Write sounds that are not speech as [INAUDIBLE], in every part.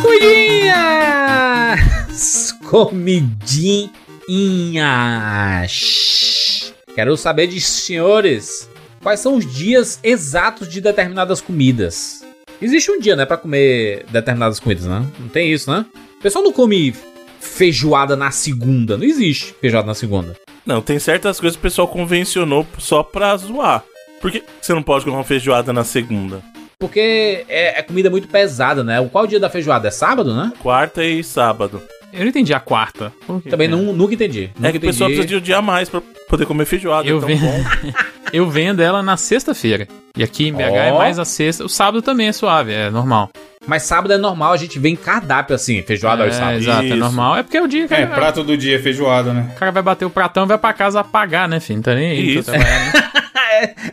Comidinhas! Comidinhas! Quero saber de senhores quais são os dias exatos de determinadas comidas. Existe um dia, né, pra comer determinadas comidas, né? Não tem isso, né? O pessoal não come feijoada na segunda. Não existe feijoada na segunda. Não, tem certas coisas que o pessoal convencionou só pra zoar. Por que você não pode comer uma feijoada na segunda? Porque é, é comida muito pesada, né? Qual o dia da feijoada? É sábado, né? Quarta e sábado. Eu não entendi a quarta. Também nu- nunca entendi. Nunca é que o pessoal precisa de um dia a mais pra poder comer feijoada. Eu é bom. [LAUGHS] Eu vendo ela na sexta-feira. E aqui em BH é Ó. mais a sexta. O sábado também é suave, é normal. Mas sábado é normal, a gente vê em cardápio assim, feijoada é, aos sábados. Exato, é Isso. normal. É porque é o dia que É, prato do dia, feijoada, né? o cara vai bater o pratão e vai pra casa apagar, né, filho? Não tá nem aí. Isso. tô trabalhando. [LAUGHS]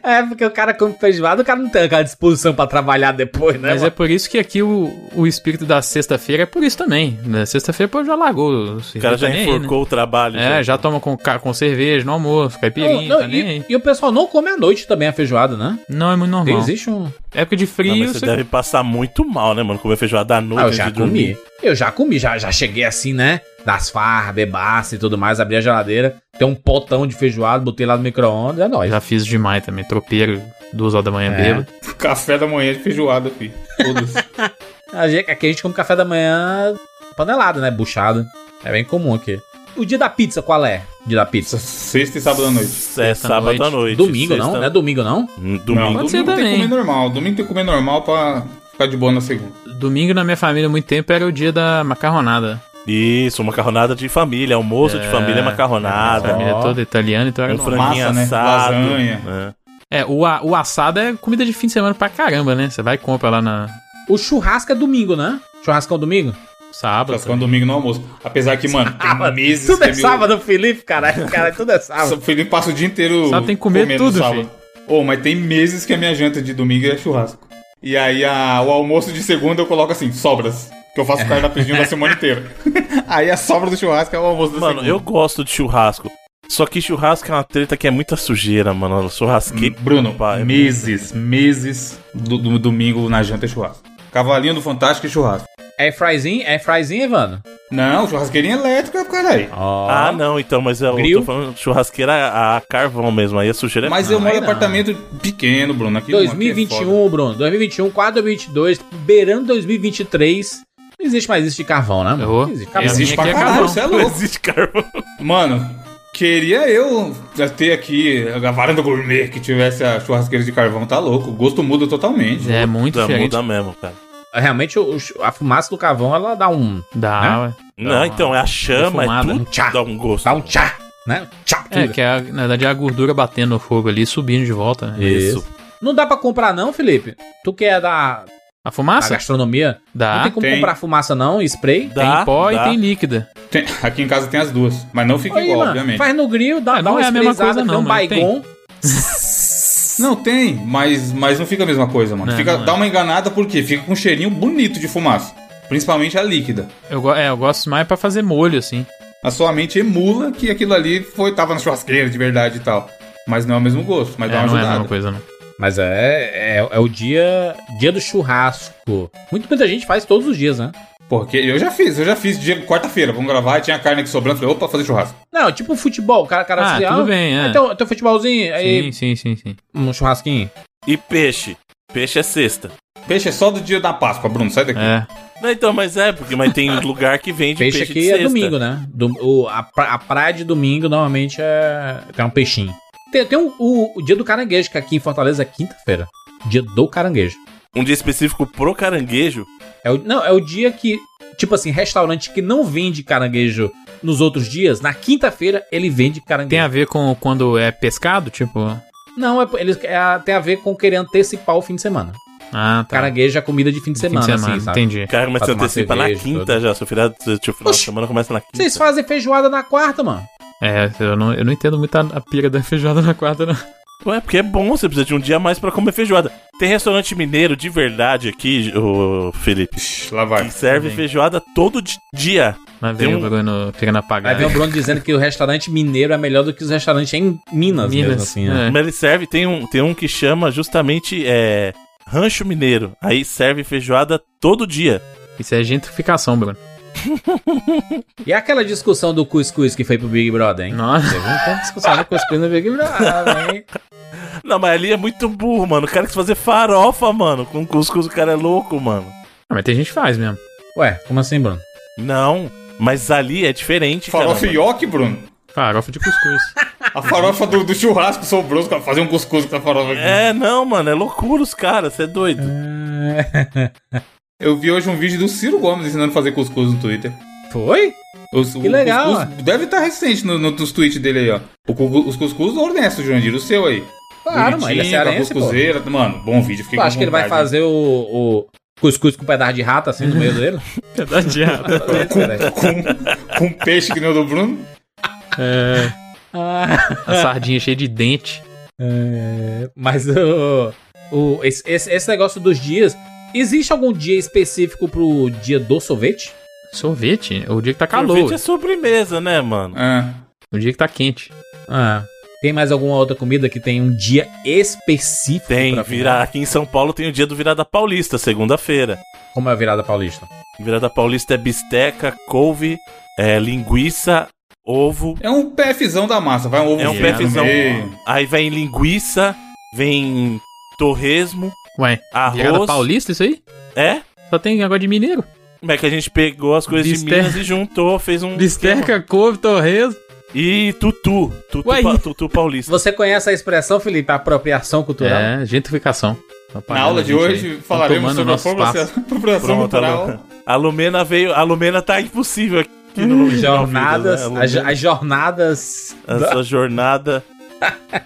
É, porque o cara come feijoada, o cara não tem aquela disposição pra trabalhar depois, né? Mas é mano? por isso que aqui o, o espírito da sexta-feira é por isso também. Na sexta-feira, pô, já largou. O cara já enforcou o trabalho. Né? É, já toma com, com cerveja no almoço, caipirinha, Não, não, tá nem e, aí. e o pessoal não come à noite também a feijoada, né? Não, é muito normal. Existe um. Época de Não, frio, mas você você- deve passar muito mal, né, mano? Comer feijoada à noite Ah, eu já comi. Eu já comi, já, já cheguei assim, né? Das farras, bebaça e tudo mais, abri a geladeira, tem um potão de feijoada, botei lá no micro-ondas, é nóis. já fiz demais também. Tropeiro, duas horas da manhã, É. bêbado. Café da manhã de feijoada, filho. [LAUGHS] Gente- Aqui a gente come café da manhã panelada, né? Buchado. É bem comum aqui. O dia da pizza, qual é? O dia da pizza? Sexta e sábado à noite. É Sexta sábado noite. à noite. Domingo, não? sexta- Não é domingo, não? Hum, Não, Domingo. Pode domingo tem que comer normal. Domingo tem que comer normal pra ficar de boa na segunda. Domingo na minha família, há muito tempo, era o dia da macarronada. Isso, macarronada de família. Almoço de É, família, A macarronada. família Ó. toda italiana, então era Um franguinho Massa, né? assado. Lasanha. né? É, o, a- o assado é comida de fim de semana pra caramba, né? Você vai e compra lá na O churrasco é domingo, né? Churrascão domingo? sábado. Só quando domingo no almoço. Apesar que, [LAUGHS] mano, tem meses Tudo que é meu- sábado, Felipe, caralho. [LAUGHS] Cara, tudo é sábado. O Felipe passa o dia inteiro. Sábado tem que comer tudo, sábado. filho. Ô, mas tem meses que a minha janta de domingo é churrasco. E aí a- o almoço de segunda eu coloco assim, sobras. Que eu faço [LAUGHS] cardápio da semana inteira. [LAUGHS] aí a sobra do churrasco é o almoço da Mano, segunda. eu gosto de churrasco. Só que churrasco é uma treta que é muita sujeira, mano. Churrasqueiro. Bruno, pai. meses, meses do, do domingo na janta é churrasco. Cavalinho do Fantástico e churrasco. É fryzinho? É fryzinho, Evandro? Não, churrasqueirinha elétrica, caralho. Ó. Ah, não, então, mas eu Grill? tô falando churrasqueira a, a carvão mesmo. Aí a sujeira é Mas eu Não, moro em não. apartamento pequeno, Bruno. Aqui, aqui é foda. 2021, Bruno. 2021, quase 2022, beirando 2023. Não existe mais isso de carvão, né, mano? Não existe é carvão. Existe pra é caralho, carvão. você é Não louco. existe carvão. Mano, queria eu ter aqui a varanda gourmet que tivesse a churrasqueira de carvão, tá louco. O gosto muda totalmente. É muito diferente. muda mesmo, cara. Realmente, a fumaça do carvão, ela dá um... Dá, Né? ué. Não, uma então, é a chama, é defumada. tudo Um tchá. dá um gosto. Dá um tchá, né? Tchá, É, que é, a- na verdade é a gordura batendo no fogo ali e subindo de volta, né? Isso. Não dá pra comprar não, Felipe? Tu que é da, A fumaça? gastronomia, não Dá. tem como tem. comprar fumaça não, spray? Dá, tem pó dá. e tem líquida. Tem- aqui em casa tem as duas, mas não fica Aí, igual, mano, obviamente. faz no grill, dá, É, dá não uma é a mesma coisa tem não, um mas tem. [LAUGHS] Não tem, mas, mas não fica a mesma coisa, mano. Não, fica, não é. dá uma enganada porque fica com um cheirinho bonito de fumaça. Principalmente a líquida. Eu, é, eu gosto mais pra fazer molho, assim. A sua mente emula que aquilo ali foi, tava na churrasqueira de verdade e tal. Mas não é o mesmo gosto, mas É, dá uma não é a ajudada. mesma coisa, não. Mas é, é, é o dia, dia do churrasco. Muito muita gente faz todos os dias, né? Porque eu já fiz, eu já fiz dia quarta-feira, vamos gravar, e tinha carne aqui sobrando, falei, opa, fazer churrasco. Não, tipo futebol, o cara, cara Ah, assim, tudo bem, é. Então, teu futebolzinho, aí Sim, sim, sim, sim. um churrasquinho. E peixe. Peixe é sexta. Peixe é só do dia da Páscoa, Bruno, sai daqui. É. Não, então, mas é, porque mas tem [LAUGHS] lugar que vende Peixe, peixe, aqui de é sexta. domingo, né? Do, o, a, pra- a praia de domingo normalmente é tem um peixinho. Tem, tem um- o, o dia do caranguejo, que aqui em Fortaleza é quinta-feira. Dia do caranguejo. Um dia específico pro caranguejo. É o, não, é o dia que, tipo assim, restaurante que não vende caranguejo nos outros dias, na quinta-feira ele vende caranguejo. Tem a ver com quando é pescado, tipo... Não, é, eles, é, tem a ver com querer antecipar o fim de semana. Ah, tá. Caranguejo é comida de fim de Fim semana, de semana, assim, sabe? entendi. Cara, mas você antecipa na quinta tudo. já. Seu feriado, seu final de semana começa na quinta. Vocês fazem feijoada na quarta, mano. É, eu não, eu não entendo muito a, a pira da feijoada na quarta, não. Ué, porque é bom, você precisa de um dia a mais pra comer feijoada. Tem restaurante mineiro de verdade aqui, ô Felipe, lá vai. que serve Bem. feijoada todo di- dia. Mas vem um- o Bruno querendo Aí apagar. vem o Bruno dizendo que o restaurante mineiro é melhor do que os restaurantes em Minas, Minas, mesmo, assim, né? é. Mas ele serve, tem um, tem um que chama justamente é, Rancho Mineiro. Aí serve feijoada todo dia. Isso é gentrificação, Bruno. [LAUGHS] E aquela discussão do cuscuz que foi pro Big Brother, hein? Nossa. Teve uma discussão do cuscuz no Big Brother, hein? Não, mas ali é muito burro, mano. O cara quis fazer farofa, mano. Com cuscuz, o cara é louco, mano. Ah, mas tem gente que faz mesmo. Ué, como assim, Bruno? Não, mas ali é diferente, Farofa cara. ioki, Bruno. Farofa de cuscuz. [LAUGHS] A farofa do, do churrasco sobrou, os caras fazer um cuscuz com a farofa aqui. É, não, mano, é loucura os caras, você é doido. [LAUGHS] Eu vi hoje um vídeo do Ciro Gomes ensinando a fazer cuscuz no Twitter. Foi? Os, Que legal, cuscuz deve estar recente no, no, nos tweets dele aí, ó. O, os cuscuz honesto, Jurandir, o seu aí. Claro, mano, ele é Bonitinho, com a cearense, pô. cuscuzeira. Mano, bom vídeo, fiquei Tu com acha que ele vai fazer o, o cuscuz com um pedaço de rato assim no meio dele? [LAUGHS] Verdade, com, com peixe que nem o do Bruno? é, Ah, a sardinha cheia de dente. é, mas o, o, esse, esse, esse negócio dos dias. Existe algum dia específico pro dia do sorvete? Sorvete? O dia que tá Sorvete calor. é sobremesa, né, mano? É. O dia que tá quente. Ah. Tem mais alguma outra comida que tem um dia específico? Tem, pra vira... aqui em São Paulo tem o dia do Virada Paulista, segunda-feira. Como é a virada paulista? Virada Paulista é bisteca, couve, é, linguiça, ovo. É um PFzão da massa, vai um ovo É um PFzão. meio. Aí vem linguiça, vem torresmo, Ué, virada arroz. paulista isso aí? É? Só tem negócio de mineiro. Como é que a gente pegou as coisas de Minas e juntou, fez um. Bisteca, couve, torresmo. E tutu. Tutu, Ué, pa- tutu paulista. Você conhece a expressão, Felipe? Apropriação cultural? É, gentrificação. Na aula de hoje falaremos sobre a formação. apropriação Pronto, cultural. A Lumena veio. A Lumena tá impossível aqui no de Jornadas, Vida, né? Lumena, as jornadas. Essa jornada. [LAUGHS]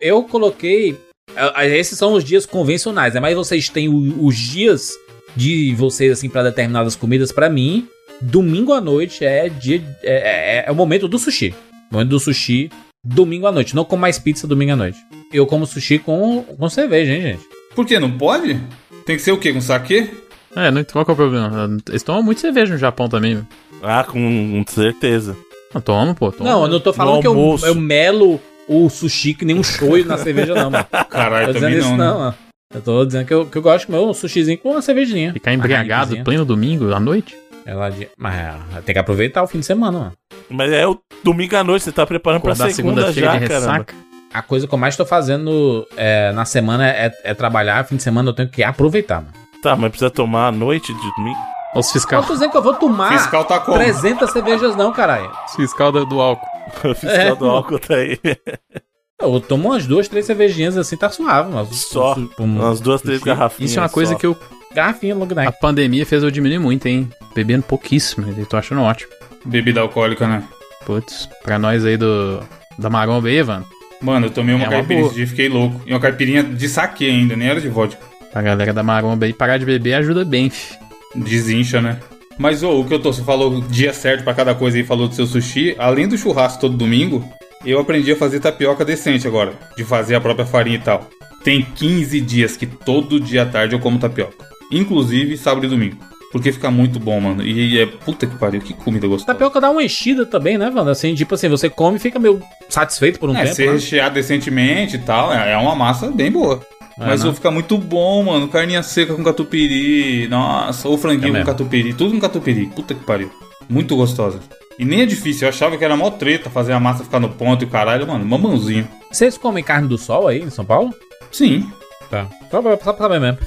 Eu coloquei. Ah, ah, Esses são os dias convencionais, né? Mas vocês têm o- os dias de vocês, assim, pra determinadas comidas. Pra mim, domingo à noite é dia. É, é- é o momento do sushi. O momento do sushi, domingo à noite. Não como mais pizza domingo à noite. Eu como sushi com, com cerveja, hein, gente? Por quê? Não pode? Tem que ser o quê? Com saquê? É, não, qual que é o problema? Eles tomam muito cerveja no Japão também. meu. Ah, com certeza. Não, toma, pô. Toma. Não, eu não tô falando No que eu, eu melo o sushi que nem um shoyu na cerveja, não, mano. [LAUGHS] Caralho, Tô dizendo também isso, não. não, né? mano. Eu tô dizendo que eu, que eu gosto de comer um sushizinho com uma cervejinha. Ficar embriagado Heinekenzinha. pleno domingo à noite? Ela de... Mas é, tem que aproveitar o fim de semana, mano. Mas é o domingo à noite, você tá preparando pra Acordar segunda segunda-feira já, ressaca. A coisa que eu mais tô fazendo é, na semana é, é trabalhar. Fim de semana eu tenho que aproveitar, mano. Tá, mas precisa tomar à noite de domingo. Os Eu fiscal, tô dizendo que eu vou tomar Fiscal tá como? 300 cervejas não, caralho. os fiscal do, do álcool. [LAUGHS] O fiscal É. do álcool tá aí. Eu tomo umas duas, três cervejinhas assim, tá suave, mano. Só. Um, Umas duas, três garrafinhas. Isso é uma coisa só. que eu, garrafinha long a pandemia fez eu diminuir muito, hein? Bebendo pouquíssimo. Eu tô achando ótimo. Bebida alcoólica, né? Putz, pra nós aí do da Maromba aí, Evandro. Mano, eu tomei uma É caipirinha esse dia e fiquei louco. E uma caipirinha de saque ainda, nem era de vodka. Pra galera da Maromba aí, parar de beber ajuda bem, fi. Desincha, né? Mas, o que eu tô, você falou dia certo pra cada coisa aí, falou do seu sushi. Além do churrasco todo domingo, eu aprendi a fazer tapioca decente agora. De fazer a própria farinha e tal. Tem 15 dias que todo dia à tarde eu como tapioca. Inclusive sábado e domingo. Porque fica muito bom, mano. E é puta que pariu, que comida gostosa. Tapioca dá uma enchida também, né, Wanda? Assim, tipo assim, você come e fica meio satisfeito por um É, tempo. ser né? recheado decentemente e tal, é é uma massa bem boa. É, Mas né? o fica muito bom, mano. Carninha seca com catupiry. Nossa, ou franguinho É com catupiry. Tudo com catupiry. Puta que pariu. Muito gostosa. E nem é difícil. Eu achava que era mó treta fazer a massa ficar no ponto e o caralho. Mano, mamãozinho. Vocês comem carne do sol aí em São Paulo? Sim. Tá. Só pra, só pra saber mesmo.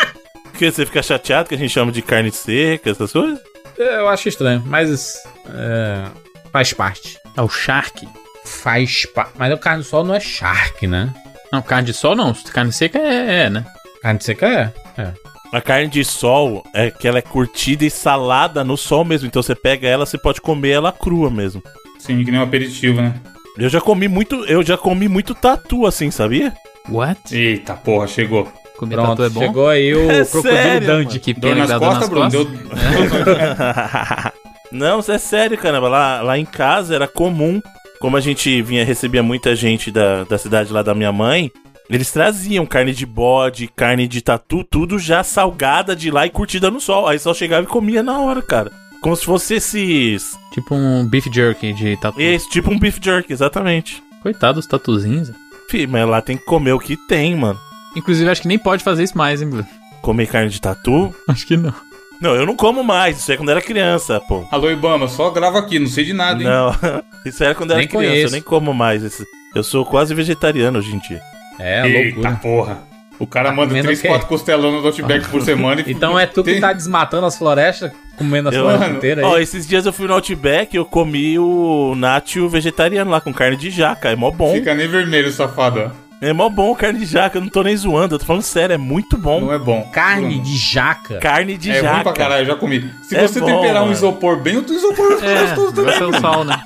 [LAUGHS] Porque você fica chateado que a gente chama de carne seca, essas coisas? Eu acho estranho, mas. é, faz parte. É o Shark. Faz parte. Mas o carne do sol não é shark, né? Não, carne de sol não. Carne seca é, é né? Carne seca é. É. A carne de sol é que ela é curtida e salada no sol mesmo. Então você pega ela, você pode comer ela crua mesmo. Sim, que nem um aperitivo, né? Eu já comi muito, eu já comi muito tatu assim, sabia? What? Eita porra, chegou. Comer Pronto, tatu é bom? chegou aí o [LAUGHS] É crocodilo sério, Dundee. Que Dor pena nas dor costas, Bruno? Deu... [LAUGHS] Não, isso é sério, caramba. Lá, lá em casa era comum, como a gente vinha recebia muita gente da, da cidade lá da minha mãe, eles traziam carne de bode, carne de tatu, tudo já salgada de lá e curtida no sol. Aí só chegava e comia na hora, cara. Como se fosse esses. Tipo um beef jerky de tatu. Esse, tipo um beef jerky, exatamente. Coitado dos tatuzinhos. Fih, mas lá tem que comer o que tem, mano. Inclusive, acho que nem pode fazer isso mais, hein, Bruno? Comer carne de tatu? [LAUGHS] Acho que não. Não, eu não como mais, isso é quando era criança, pô. Alô, Ibama, só grava aqui, não sei de nada, hein? Não, [LAUGHS] isso era quando era Nem criança, conheço. eu nem como mais. esse- Eu sou quase vegetariano hoje em dia. É, Eita loucura. porra. O cara Tá manda comendo 3, o quê? 4 costelão no Outback por [LAUGHS] semana e [LAUGHS] Então é tu que tá desmatando as florestas, comendo as Eu- florestas Mano, inteiras Ó, esses dias eu fui no Outback e eu comi o nacho vegetariano lá com carne de jaca. É mó bom. Fica nem vermelho, safado. ó. É mó bom carne de jaca, eu não tô nem zoando, eu tô falando sério, é muito bom. Não é bom. Carne de jaca. Carne de É jaca. ruim pra caralho, eu já comi. Se É você bom, temperar um mano. isopor bem, o isopor É, gostoso também. ser o sal, né?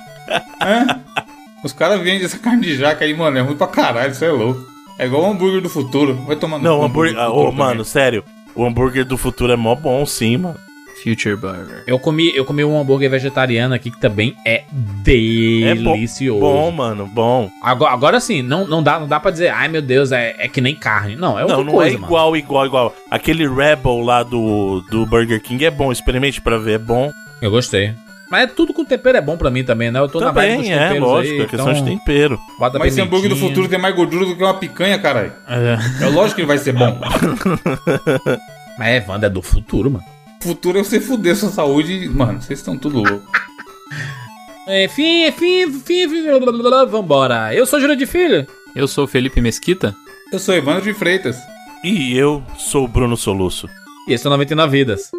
Os caras vendem essa carne de jaca aí, mano, é ruim pra caralho, isso é louco. É igual o hambúrguer do futuro. Vai tomar no Não, o hambúrguer. do ah, futuro Ô, mano, sério. O hambúrguer do futuro é mó bom, sim, mano. Future Burger. Eu comi, eu comi um hambúrguer vegetariano aqui que também é É bom. delicioso. Bom, mano, bom. Agora, agora sim, não, não, dá, não dá pra dizer, ai meu Deus, é, é que nem carne. Não, é outra não, não coisa, é mano. igual, igual, igual. Aquele Rebel lá do, do Burger King é bom, experimente pra ver, é bom. Eu gostei. Mas é tudo com tempero é bom pra mim também, né? Eu tô na vibe dos Também, é, temperos lógico, aí, é questão então de tempero. bota Mas esse hambúrguer do futuro tem mais gordura do que uma picanha, caralho. É. É lógico que ele vai ser bom. [LAUGHS] Mas é, Wanda, é do futuro, mano. Futuro é você fuder sua saúde. Mano, vocês estão tudo louco. Enfim, enfim, enfim, enfim, blá, blá, blá, vambora. Eu sou Júlio de Filho. Eu sou o Felipe Mesquita. Eu sou Evandro de Freitas. E eu sou o Bruno Soluço. E esse é o 99 Vidas.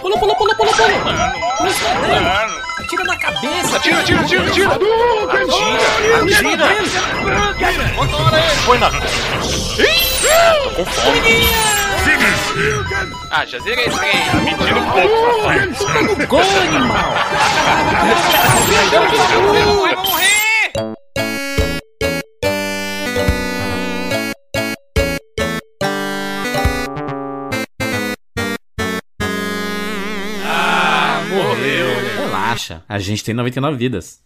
Pula, pula, pula, pula, pula. Atira na cabeça. Atira, atira, atira, atira! Atira! Atira! Põe na. Tô com fome. Ah, já zerei esse trem. Mentira um pouco, rapaz. Gol, animal. Vai morrer! Relaxa, a gente tem 99 vidas.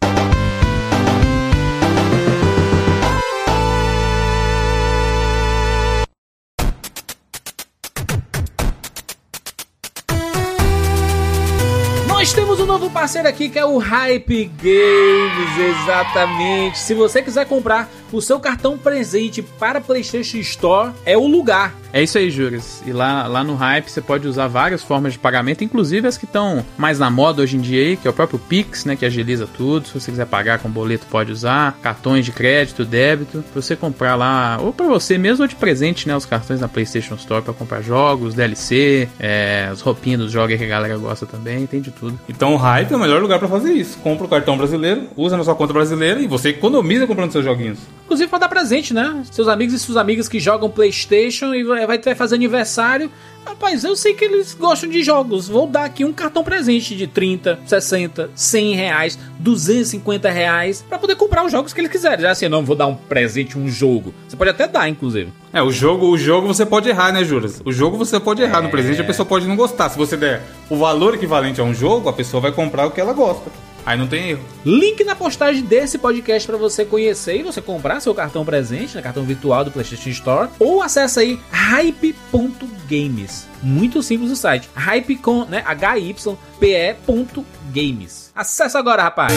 Novo parceiro aqui que é o Hype Games, exatamente. Se você quiser comprar o seu cartão presente para PlayStation Store, é o lugar. É isso aí, Juras. E lá, lá no Hype você pode usar várias formas de pagamento, inclusive as que estão mais na moda hoje em dia aí, que é o próprio Pix, né, que agiliza tudo. Se você quiser pagar com boleto, pode usar. Cartões de crédito, débito, pra você comprar lá, ou pra você mesmo ou de presente, né, os cartões na PlayStation Store pra comprar jogos, DLC, é, as roupinhas dos jogos que a galera gosta também, tem de tudo. Então o Hype é o melhor lugar pra fazer isso. Compra o cartão brasileiro, usa na sua conta brasileira e você economiza comprando seus joguinhos. Inclusive pra dar presente, né? Seus amigos e suas amigas que jogam PlayStation e vai vai fazer aniversário. Rapaz, eu sei que eles gostam de jogos. Vou dar aqui um cartão presente de 30, 60, 100 reais, 250 reais pra poder comprar os jogos que eles quiserem. Já assim, não vou dar um presente, um jogo. Você pode até dar, inclusive. É, o jogo, o jogo você pode errar, né, Juras? O jogo você pode errar no presente, a pessoa pode não gostar. Se você der o valor equivalente a um jogo, a pessoa vai comprar o que ela gosta. Aí não tem erro. Link na postagem desse podcast pra você conhecer e você comprar seu cartão presente, né, cartão virtual do PlayStation Store, ou acessa aí hype.games. Muito simples o site. Hype com, né, hype.games. Acessa agora, rapaz.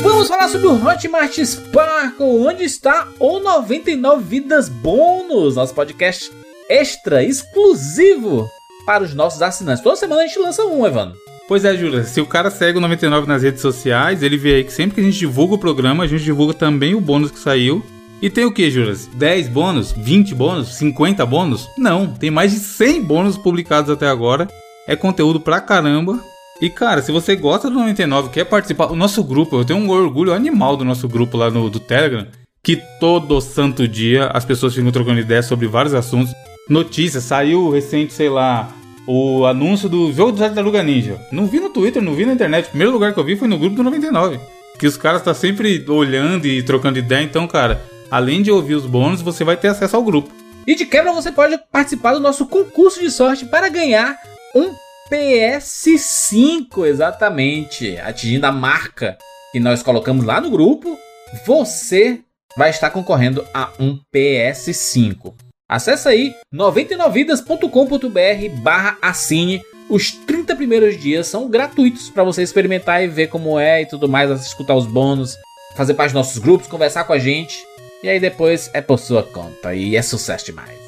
Vamos falar sobre o Hotmart Sparkle, onde está o 99 Vidas Bônus, nosso podcast extra exclusivo para os nossos assinantes. Toda semana a gente lança um, Evandro. Pois é, Júlia, se o cara segue o 99 nas redes sociais, ele vê aí que sempre que a gente divulga o programa, a gente divulga também o bônus que saiu. E tem o que, Juras? 10 bônus? 20 bônus? 50 bônus? Não, tem mais de 100 bônus publicados até agora. É conteúdo pra caramba. E cara, se você gosta do 99, quer participar, o nosso grupo, eu tenho um orgulho animal do nosso grupo lá no do Telegram, que todo santo dia as pessoas ficam trocando ideias sobre vários assuntos. Notícias, saiu recente, sei lá, o anúncio do jogo do Tartaruga Ninja. Não vi no Twitter, não vi na internet. O primeiro lugar que eu vi foi no grupo do 99. Que os caras estão sempre olhando e trocando ideia. Então, cara, além de ouvir os bônus, você vai ter acesso ao grupo. E de quebra você pode participar do nosso concurso de sorte para ganhar um PS5, exatamente. Atingindo a marca que nós colocamos lá no grupo, você vai estar concorrendo a um PS5. Acesse aí 99vidas.com.br barra assine. Os 30 primeiros dias são gratuitos para você experimentar e ver como é e tudo mais, escutar os bônus, fazer parte dos nossos grupos, conversar com a gente. E aí depois é por sua conta e é sucesso demais.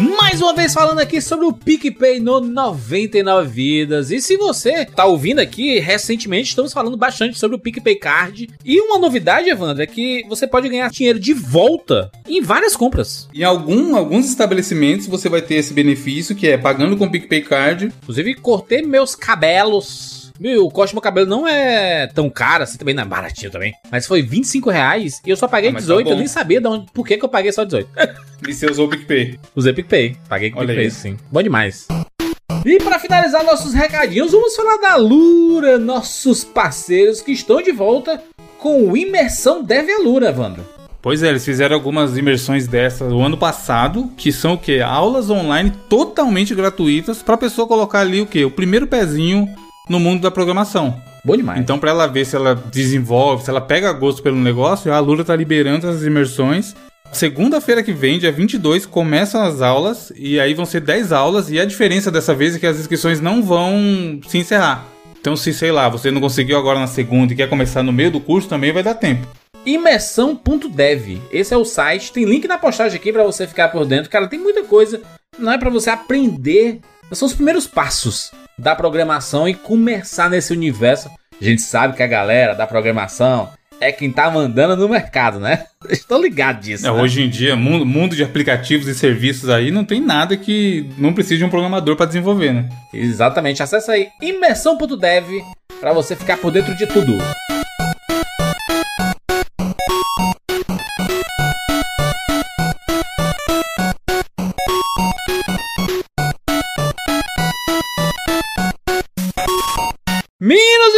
Mais uma vez falando aqui sobre o PicPay no 99 Vidas. E se você tá ouvindo aqui, recentemente estamos falando bastante sobre o PicPay Card. E uma novidade, Evandro, é que você pode ganhar dinheiro de volta em várias compras. Em algum, alguns estabelecimentos você vai ter esse benefício, que é pagando com o PicPay Card. Inclusive, cortei meus cabelos. Meu, o corte do meu cabelo não é tão caro, assim, também não é baratinho também. Mas foi 25 reais e eu só paguei Ah, mas tá 18. eu nem sabia de onde, por que, que eu paguei só 18. [LAUGHS] E você usou o PicPay. Usei PicPay. Paguei com Olha PicPay, sim. Bom demais. E para finalizar nossos recadinhos, vamos falar da Lura, nossos parceiros que estão de volta com o Imersão Deve a Lura, Wanda. Pois é, eles fizeram algumas imersões dessas o ano passado, que são o quê? Aulas online totalmente gratuitas para a pessoa colocar ali o quê? O primeiro pezinho no mundo da programação. Bom demais. Então, para ela ver se ela desenvolve, se ela pega gosto pelo negócio, a Lura tá liberando essas imersões. Segunda-feira que vem, dia 22, começam as aulas e aí vão ser 10 aulas e a diferença dessa vez é que as inscrições não vão se encerrar. Então, se sei lá, você não conseguiu agora na segunda e quer começar no meio do curso, também vai dar tempo. Imersão.dev. Esse é o site. Tem link na postagem aqui para você ficar por dentro. Cara, tem muita coisa. Não é para você aprender. São os primeiros passos da programação e começar nesse universo. A gente sabe que a galera da programação é quem tá mandando no mercado, né? [LAUGHS] Estou ligado disso. É, né? hoje em dia, mundo, mundo de aplicativos e serviços aí, não tem nada que não precise de um programador para desenvolver, né? Exatamente. Acesse aí imersão.dev para você ficar por dentro de tudo.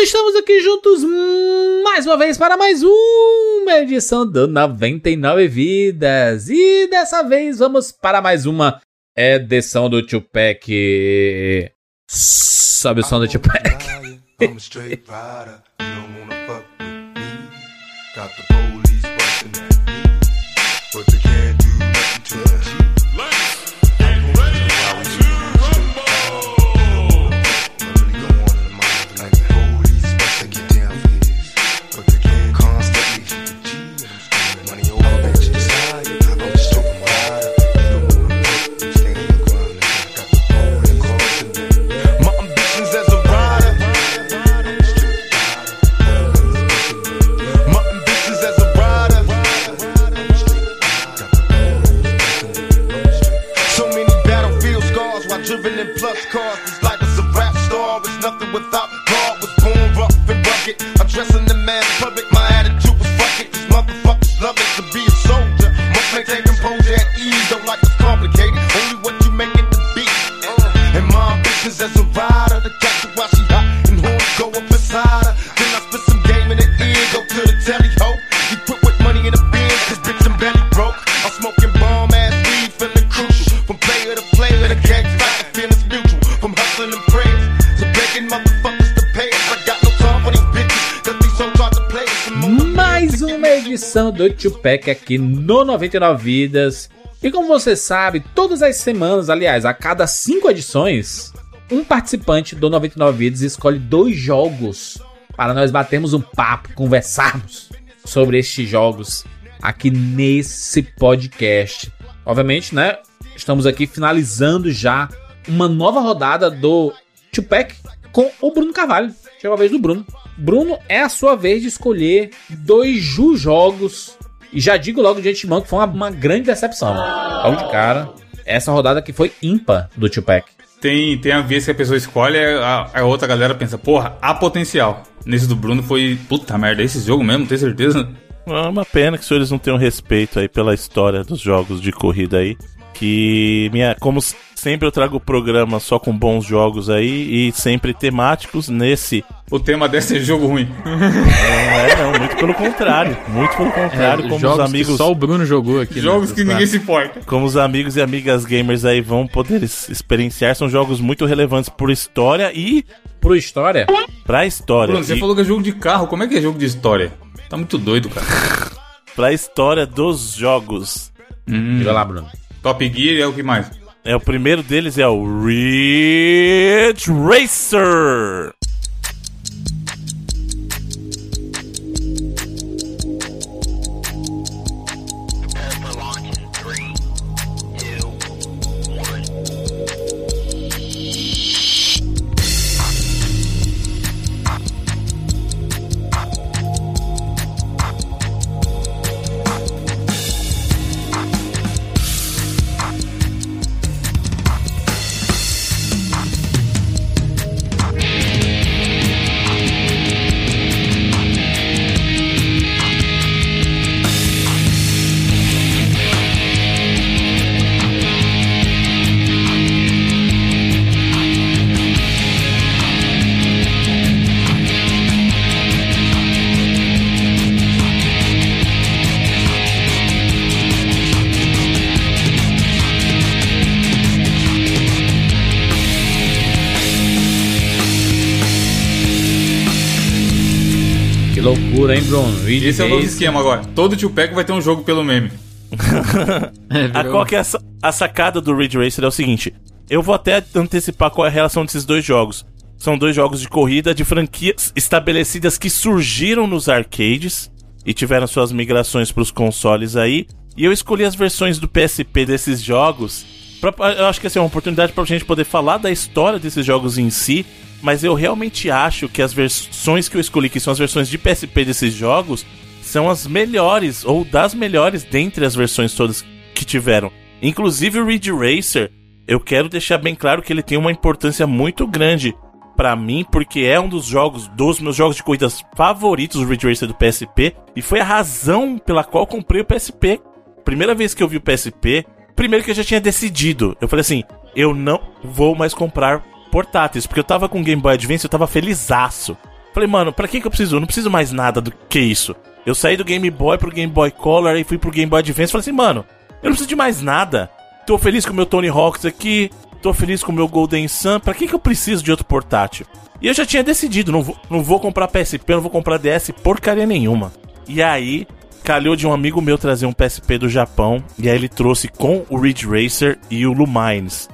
Estamos aqui juntos mais uma vez para mais uma edição do 99 Vidas. E dessa vez vamos para mais uma edição do Tupac. Sobe o som do Tupac. Got nothing without God. Was born rough and rugged. I'm dressing the man public. My attitude was fuck it. These motherfuckers love it to be a soldier. Must maintain composure at ease. Don't like it's complicated. Only what you make it to be. Uh, And my ambitions as a rider. To catch her while she hot and horns go up inside do Tupac aqui no 99 Vidas. E como você sabe, todas as semanas, aliás, a cada cinco edições, um participante do 99 Vidas escolhe dois jogos para nós batermos um papo, conversarmos sobre estes jogos aqui nesse podcast. Obviamente, né? Estamos aqui finalizando já uma nova rodada do Tupac com o Bruno Carvalho. Chegou a vez do Bruno. Bruno, é a sua vez de escolher dois Ju jogos. E já digo logo de antemão que foi uma, uma grande decepção. Logo de cara, essa rodada que foi ímpar do Tupac. Tem, tem a vez que a pessoa escolhe, a, a outra galera pensa, porra, há potencial. Nesse do Bruno foi, puta merda, é esse jogo mesmo, tem certeza? É uma pena que os senhores não tenham respeito aí pela história dos jogos de corrida aí. Que, minha, como sempre eu trago o programa só com bons jogos aí e sempre temáticos nesse. O tema desse é jogo ruim. Não é, não, muito pelo contrário. Muito pelo contrário, como os É, amigos. que só o Bruno jogou aqui. né, Jogos que nessa ninguém se importa. Como os amigos e amigas gamers aí vão poder experienciar, são jogos muito relevantes por história e Pro história, pra história. Bruno, você E falou que é jogo de carro, como é que é jogo de história? Tá muito doido, cara. Pra história dos jogos. Hum, diga lá, Bruno. Top Gear é o que mais? É, o primeiro deles é o Ridge Racer. Loucura, hein, Bruno? Ridge Esse é o novo esquema agora. Todo tio Pack vai ter um jogo pelo meme. [LAUGHS] A, qual que é a, a sacada do Ridge Racer é o seguinte: eu vou até antecipar qual é a relação desses dois jogos. São dois jogos de corrida de franquias estabelecidas que surgiram nos arcades e tiveram suas migrações para os consoles aí. E eu escolhi as versões do PSP desses jogos. pra- eu acho que essa é uma oportunidade pra gente poder falar da história desses jogos em si. Mas eu realmente acho que as versões que eu escolhi, que são as versões de PSP desses jogos, são as melhores, ou das melhores dentre as versões todas que tiveram. Inclusive o Ridge Racer, eu quero deixar bem claro que ele tem uma importância muito grande pra mim, porque é um dos jogos, dos meus jogos de corridas favoritos, o Ridge Racer do PSP, e foi a razão pela qual comprei o PSP. Primeira vez que eu vi o PSP, primeiro que eu já tinha decidido, eu falei assim, eu não vou mais comprar portáteis, porque eu tava com o Game Boy Advance, eu tava felizaço. Falei, mano, pra que que eu preciso? Eu não preciso mais nada do que isso. Eu saí do Game Boy pro Game Boy Color e fui pro Game Boy Advance. Falei assim, mano, eu não preciso de mais nada. Tô feliz com o meu Tony Hawks aqui, tô feliz com o meu Golden Sun. Pra que que eu preciso de outro portátil? E eu já tinha decidido, não vou, não vou comprar PSP, não vou comprar DS, porcaria nenhuma. E aí, calhou de um amigo meu trazer um PSP do Japão, e aí ele trouxe com o Ridge Racer e o Lumines.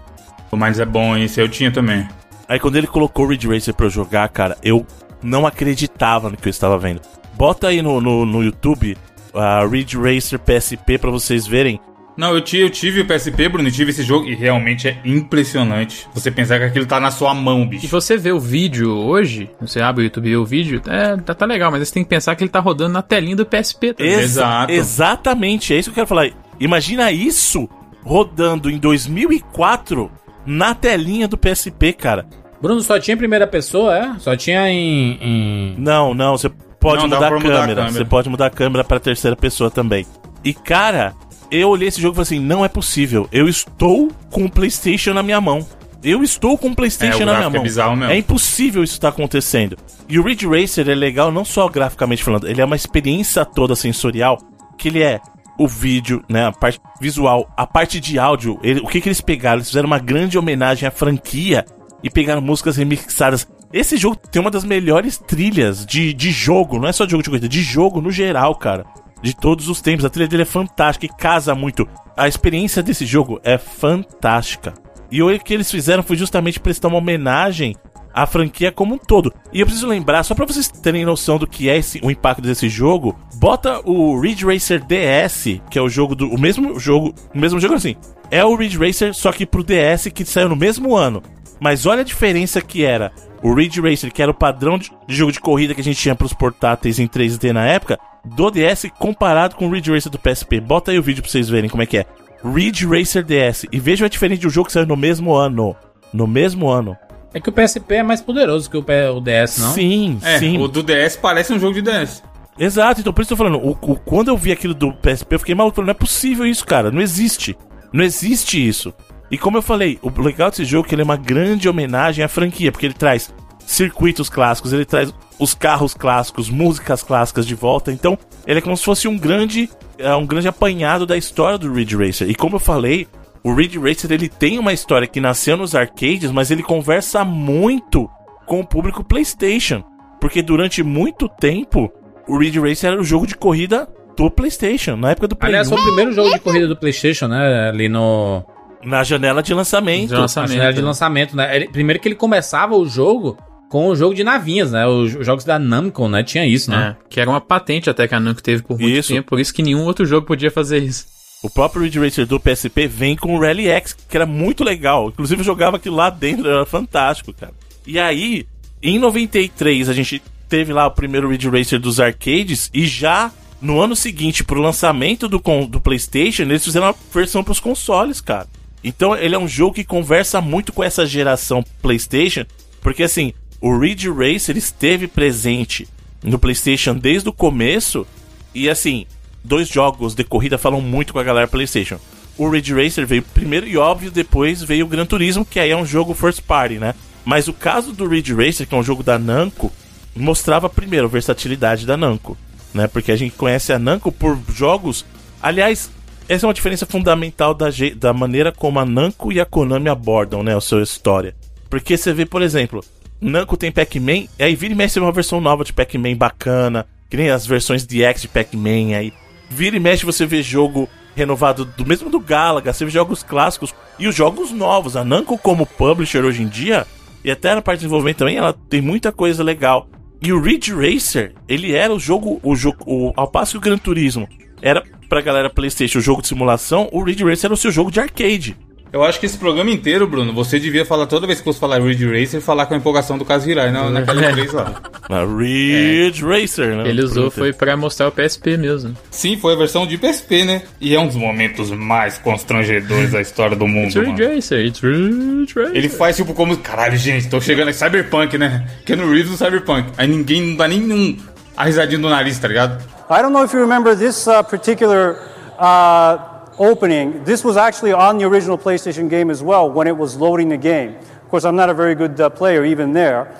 O Minds é bom, esse eu tinha também. Aí quando ele colocou o Ridge Racer pra eu jogar, cara, eu não acreditava no que eu estava vendo. Bota aí no, no, no YouTube a Ridge Racer PSP pra vocês verem. Não, eu tive, eu tive o PSP, Bruno, e tive esse jogo e realmente é impressionante. Você pensar que aquilo tá na sua mão, Se bicho. você vê o vídeo hoje, você abre o YouTube e vê o vídeo, é, tá, tá legal, mas você tem que pensar que ele tá rodando na telinha do PSP. Exa- Exato. Exatamente, é isso que eu quero falar. Imagina isso rodando em 2004 na telinha do PSP, cara. Bruno só tinha em primeira pessoa, é? Só tinha em. em- Não, não, você pode Não, mudar, a pra mudar a câmera. câmera. Você pode mudar a câmera pra terceira pessoa também. E cara, eu olhei esse jogo e falei assim: não é possível. Eu estou com o PlayStation na minha mão. Eu estou com o PlayStation É, o na minha é mão. bizarro mesmo. É impossível isso estar acontecendo. E o Ridge Racer é legal não só graficamente falando, ele é uma experiência toda sensorial, que ele é o vídeo, né, a parte visual, a parte de áudio. ele- o que que eles pegaram? Eles fizeram uma grande homenagem à franquia e pegaram músicas remixadas. Esse jogo tem uma das melhores trilhas de, de jogo, não é só de jogo de corrida, de jogo no geral, cara. De todos os tempos. A trilha dele é fantástica e casa muito. A experiência desse jogo é fantástica. E o que eles fizeram foi justamente prestar uma homenagem à franquia como um todo. E eu preciso lembrar, só pra vocês terem noção do que é esse, o impacto desse jogo, bota o Ridge Racer DS, que é o jogo do. O mesmo jogo. O mesmo jogo assim. É o Ridge Racer, só que pro DS que saiu no mesmo ano. Mas olha a diferença que era. O Ridge Racer, que era o padrão de, jogo de corrida que a gente tinha pros portáteis em 3D na época, do DS comparado com o Ridge Racer do PSP. Bota aí o vídeo pra vocês verem como é que é. Ridge Racer DS. E vejam a diferença de um jogo que saiu no mesmo ano. No mesmo ano. É que o PSP é mais poderoso que o, DS, não? Sim, É, sim. o do DS parece um jogo de DS. Exato, então por isso que eu tô falando. O, o- quando eu vi aquilo do PSP, eu fiquei maluco. Falei, não é possível isso, cara. Não existe. Não existe isso. E como eu falei, o legal desse jogo é que ele é uma grande homenagem à franquia, porque ele traz circuitos clássicos, ele traz os carros clássicos, músicas clássicas de volta. Então, ele é como se fosse um grande, é, um grande apanhado da história do Ridge Racer. E como eu falei, o Ridge Racer ele tem uma história que nasceu nos arcades, mas ele conversa muito com o público PlayStation, porque durante muito tempo o Ridge Racer era o jogo de corrida do PlayStation, na época do Play Aliás, 1. foi o primeiro jogo de corrida do PlayStation, né? Ali no. Na janela de lançamento. De lançamento. janela de lançamento, né? Ele- primeiro que ele começava o jogo com o jogo de navinhas, né? Os, os jogos da Namco, né? Tinha isso, né? É, que era uma patente até que a Namco teve por muito Isso. tempo, por isso que nenhum outro jogo podia fazer isso. O próprio Ridge Racer do PSP vem com o Rally X, que era muito legal. Inclusive eu jogava aquilo lá dentro, era fantástico, cara. E aí, em 93, a gente teve lá o primeiro Ridge Racer dos arcades e já no ano seguinte, pro lançamento do, do PlayStation, eles fizeram uma versão pros consoles, cara. Então ele é um jogo que conversa muito com essa geração PlayStation, porque assim, o Ridge Racer esteve presente no PlayStation desde o começo e assim, dois jogos de corrida falam muito com a galera PlayStation. O Ridge Racer veio primeiro e óbvio, depois veio o Gran Turismo, que aí é um jogo first party, né? Mas o caso do Ridge Racer, que é um jogo da Namco, mostrava primeiro a versatilidade da Namco, né? Porque a gente conhece a Namco por jogos. Aliás, essa é uma diferença fundamental da, da maneira como a Namco e a Konami abordam, né, a sua história. Porque você vê, por exemplo, Namco tem Pac-Man, aí vira e mexe uma versão nova de Pac-Man bacana, que nem as versões DX de Pac-Man aí. Vira e mexe você vê jogo renovado do mesmo do Galaga, você vê jogos clássicos e os jogos novos. A Namco como publisher hoje em dia, e até na parte de desenvolvimento também, ela tem muita coisa legal. E o Ridge Racer, ele era o jogo, o jogo, o, ao passo que o Gran Turismo era pra galera PlayStation o jogo de simulação, o Ridge Racer era o seu jogo de arcade. Eu acho que esse programa inteiro, Bruno, você devia falar toda vez que fosse falar Ridge Racer, falar com a empolgação do Kazirai na, naquela vez lá. [LAUGHS] Na Ridge Racer, né? Ele usou foi pra mostrar o PSP mesmo. Sim, foi a versão de PSP, né? E é um dos momentos mais constrangedores da história do mundo, It's Ridge mano. Racer, it's Ridge Racer. Ele faz tipo como, caralho, gente, tô chegando em Cyberpunk, né? Keanu Reeves no Cyberpunk. Aí ninguém, não dá nem um, a risadinha do nariz, tá ligado? I don't know if you remember this uh, particular uh, opening. This was actually on the original PlayStation game as well when it was loading the game. Of course, I'm not a very good uh, player even there.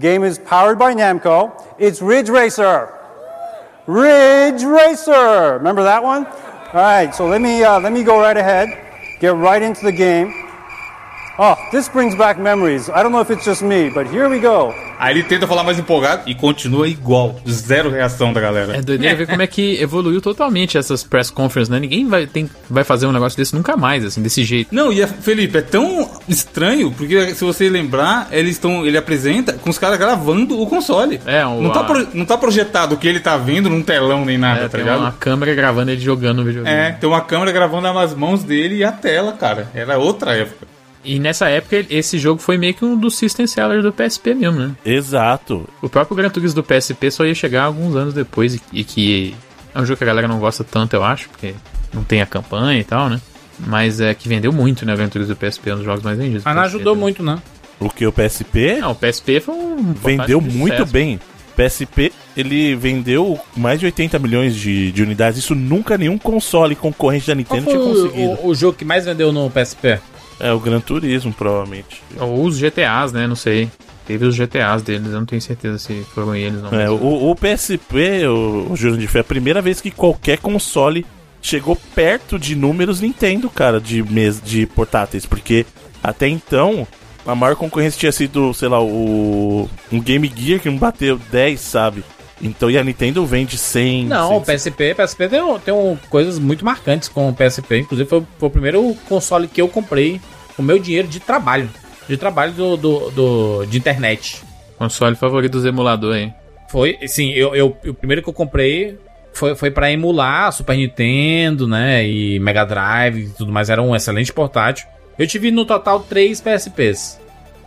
Game is powered by Namco. It's Ridge Racer. Ridge Racer. Remember that one? All right. So let me uh, let me go right ahead. Get right into the game. Oh, this brings back memories. I don't know if it's just me, but here we go. Aí ele tenta falar mais empolgado e continua igual. Zero reação da galera. É doideira ver como é que evoluiu totalmente essas press conferences, né? Ninguém vai, tem, vai fazer um negócio desse nunca mais, assim, desse jeito. Não, e é, Felipe, é tão estranho, porque se você lembrar, eles estão. Ele apresenta com os caras gravando o console. É, o- não, tá a- pro- não tá projetado o que ele tá vendo num telão nem nada, É, tá tem ligado? uma câmera gravando ele jogando no videogame. É, tem uma câmera gravando as mãos dele e a tela, cara. Era outra época. E nessa época, esse jogo foi meio que um dos system sellers do PSP mesmo, né? Exato. O próprio Gran Turismo do PSP só ia chegar alguns anos depois e, e que é um jogo que a galera não gosta tanto, eu acho, porque não tem a campanha e tal, né? Mas é que vendeu muito, né? O Gran Turismo do PSP é um dos jogos mais vendidos. do Mas não PSP ajudou também. muito, né? O que o PSP Não, o PSP foi um. vendeu muito sucesso. bem. PSP, ele vendeu mais de 80 milhões de, de unidades. Isso nunca nenhum console concorrente da Nintendo tinha o, conseguido. o- o jogo que mais vendeu no PSP? É o Gran Turismo, provavelmente. Ou os GTAs, né? Não sei. Teve os GTAs deles, eu não tenho certeza se foram eles ou não. É, o, o PSP, o, o Jurandir, foi a primeira vez que qualquer console chegou perto de números Nintendo, cara, de, mes, de portáteis. Porque até então, a maior concorrência tinha sido, sei lá, o um Game Gear que não bateu 10, sabe? Então, e a Nintendo vende 100. Não, o 100, PSP, PSP tem, um- tem um- coisas muito marcantes com o PSP. Inclusive, foi, foi o primeiro console que eu comprei com o meu dinheiro de trabalho. De trabalho do, do, do- de internet. Console favorito dos emuladores aí. Foi, sim, eu, eu- o primeiro que eu comprei foi, foi para emular Super Nintendo, né? E Mega Drive e tudo mais. Era um excelente portátil. Eu tive no total três PSPs.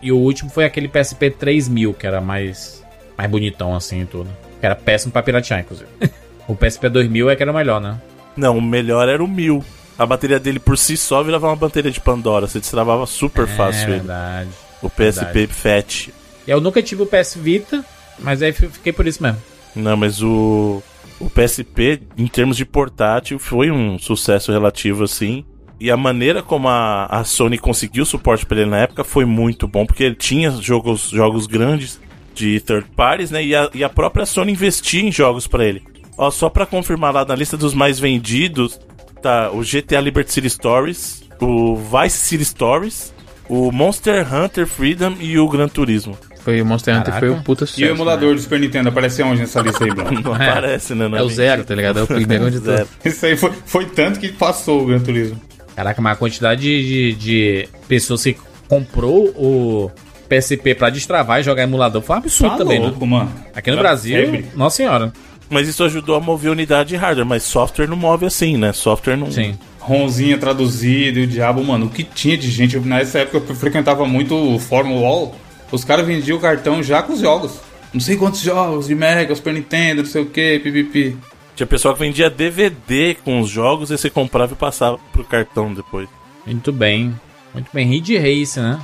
E o último foi aquele PSP 3000, que era mais, mais bonitão assim e tudo. Que era péssimo pra piratear, inclusive. [LAUGHS] o PSP 2000 é que era o melhor, né? Não, o melhor era o 1000. A bateria dele por si só virava uma bateria de Pandora. Você destravava super é fácil ele. verdade. O PSP Fat. E eu nunca tive o PS Vita, mas aí fi- fiquei por isso mesmo. Não, mas o, o PSP, em termos de portátil, foi um sucesso relativo assim. E a maneira como a, a Sony conseguiu suporte pra ele na época foi muito bom, porque ele tinha jogos, jogos grandes de third parties, né? E a, e a própria Sony investia em jogos pra ele. Ó, só pra confirmar lá na lista dos mais vendidos, tá o GTA Liberty City Stories, o Vice City Stories, o Monster Hunter Freedom e o Gran Turismo. Foi o Monster Hunter Caraca. foi o puta sucesso. E o emulador do Super Nintendo aparece onde nessa lista aí, Bruno? [LAUGHS] Não aparece, né? Né? É o zero, tá ligado? É o primeiro de [LAUGHS] Zero. tudo. Isso aí foi, foi tanto que passou o Gran Turismo. Caraca, mas a quantidade de, de, de pessoas que comprou o PSP pra destravar e jogar emulador foi um absurdo Tá também, né? louco, mano. Aqui no Era Brasil, febre. nossa senhora. Mas isso ajudou a mover unidade de hardware, mas software não move assim, né? Software não. Sim. Ronzinha traduzido e o diabo, mano, o que tinha de gente. Nessa época eu frequentava muito o Fórum Wall. Os caras vendiam o cartão já com os jogos. Não sei quantos jogos de Mega, Super Nintendo, não sei o que, pipipi. Tinha pessoal que vendia DVD com os jogos e você comprava e passava pro cartão depois. Muito bem. Muito bem. Ridge Race, né?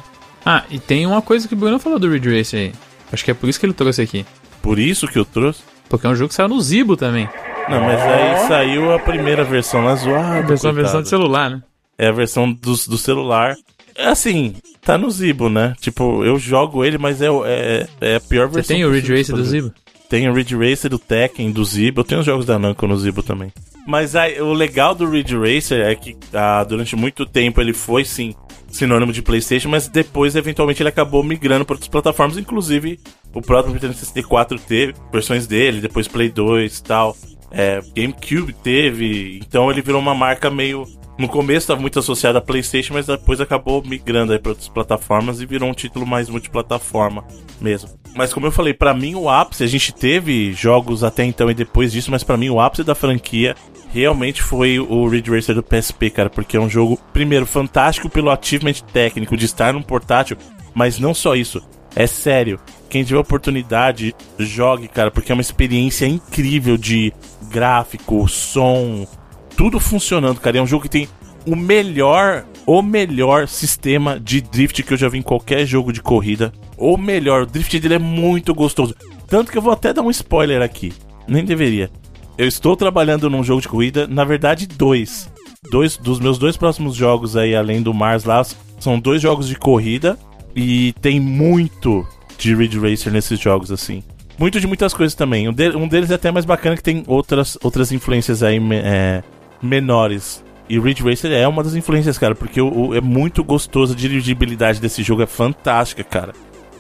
Ah, e tem uma coisa que o Bruno falou do Ridge Racer aí. Acho que é por isso que ele trouxe aqui. Por isso que eu trouxe. Porque é um jogo que saiu no Zibo também. Não, mas aí saiu a primeira versão lá zoada. A versão, a versão de celular, né? É a versão do, do celular. É assim, tá no Zibo, né? Tipo, eu jogo ele, mas é, o- é, é a pior Você versão. tem o Ridge Racer do. Zibo? Tem o Ridge Racer, do Tekken, do Zibo. Eu tenho os jogos da Namco no Zibo também. Mas aí, o legal do Ridge Racer é que ah, durante muito tempo ele foi, sim, sinônimo de PlayStation, mas depois, eventualmente, ele acabou migrando para outras plataformas, inclusive o próprio Nintendo 64 teve versões dele, depois Play 2 e tal. É, GameCube teve, então ele virou uma marca meio. No começo estava muito associado à PlayStation, mas depois acabou migrando para outras plataformas e virou um título mais multiplataforma mesmo. Mas como eu falei, pra mim o ápice, a gente teve jogos até então e depois disso, mas pra mim o ápice da franquia realmente foi o Ridge Racer do PSP, cara, porque é um jogo, primeiro, fantástico pelo achievement técnico de estar num portátil, mas não só isso, é sério. Quem tiver oportunidade, jogue, cara, porque é uma experiência incrível de gráfico, som, tudo funcionando, cara. É um jogo que tem o melhor, o melhor sistema de drift que eu já vi em qualquer jogo de corrida. O melhor, o drift dele é muito gostoso. Tanto que eu vou até dar um spoiler aqui. Nem deveria. Eu estou trabalhando num jogo de corrida, na verdade, dois. Dois dos meus dois próximos jogos aí, além do Mars lá, são dois jogos de corrida e tem muito de Ridge Racer nesses jogos, assim. Muito de muitas coisas também. Um, de- um deles é até mais bacana que tem outras, outras influências aí é, menores. E Ridge Racer é uma das influências, cara, porque o, o- é muito gostoso. A dirigibilidade desse jogo é fantástica, cara.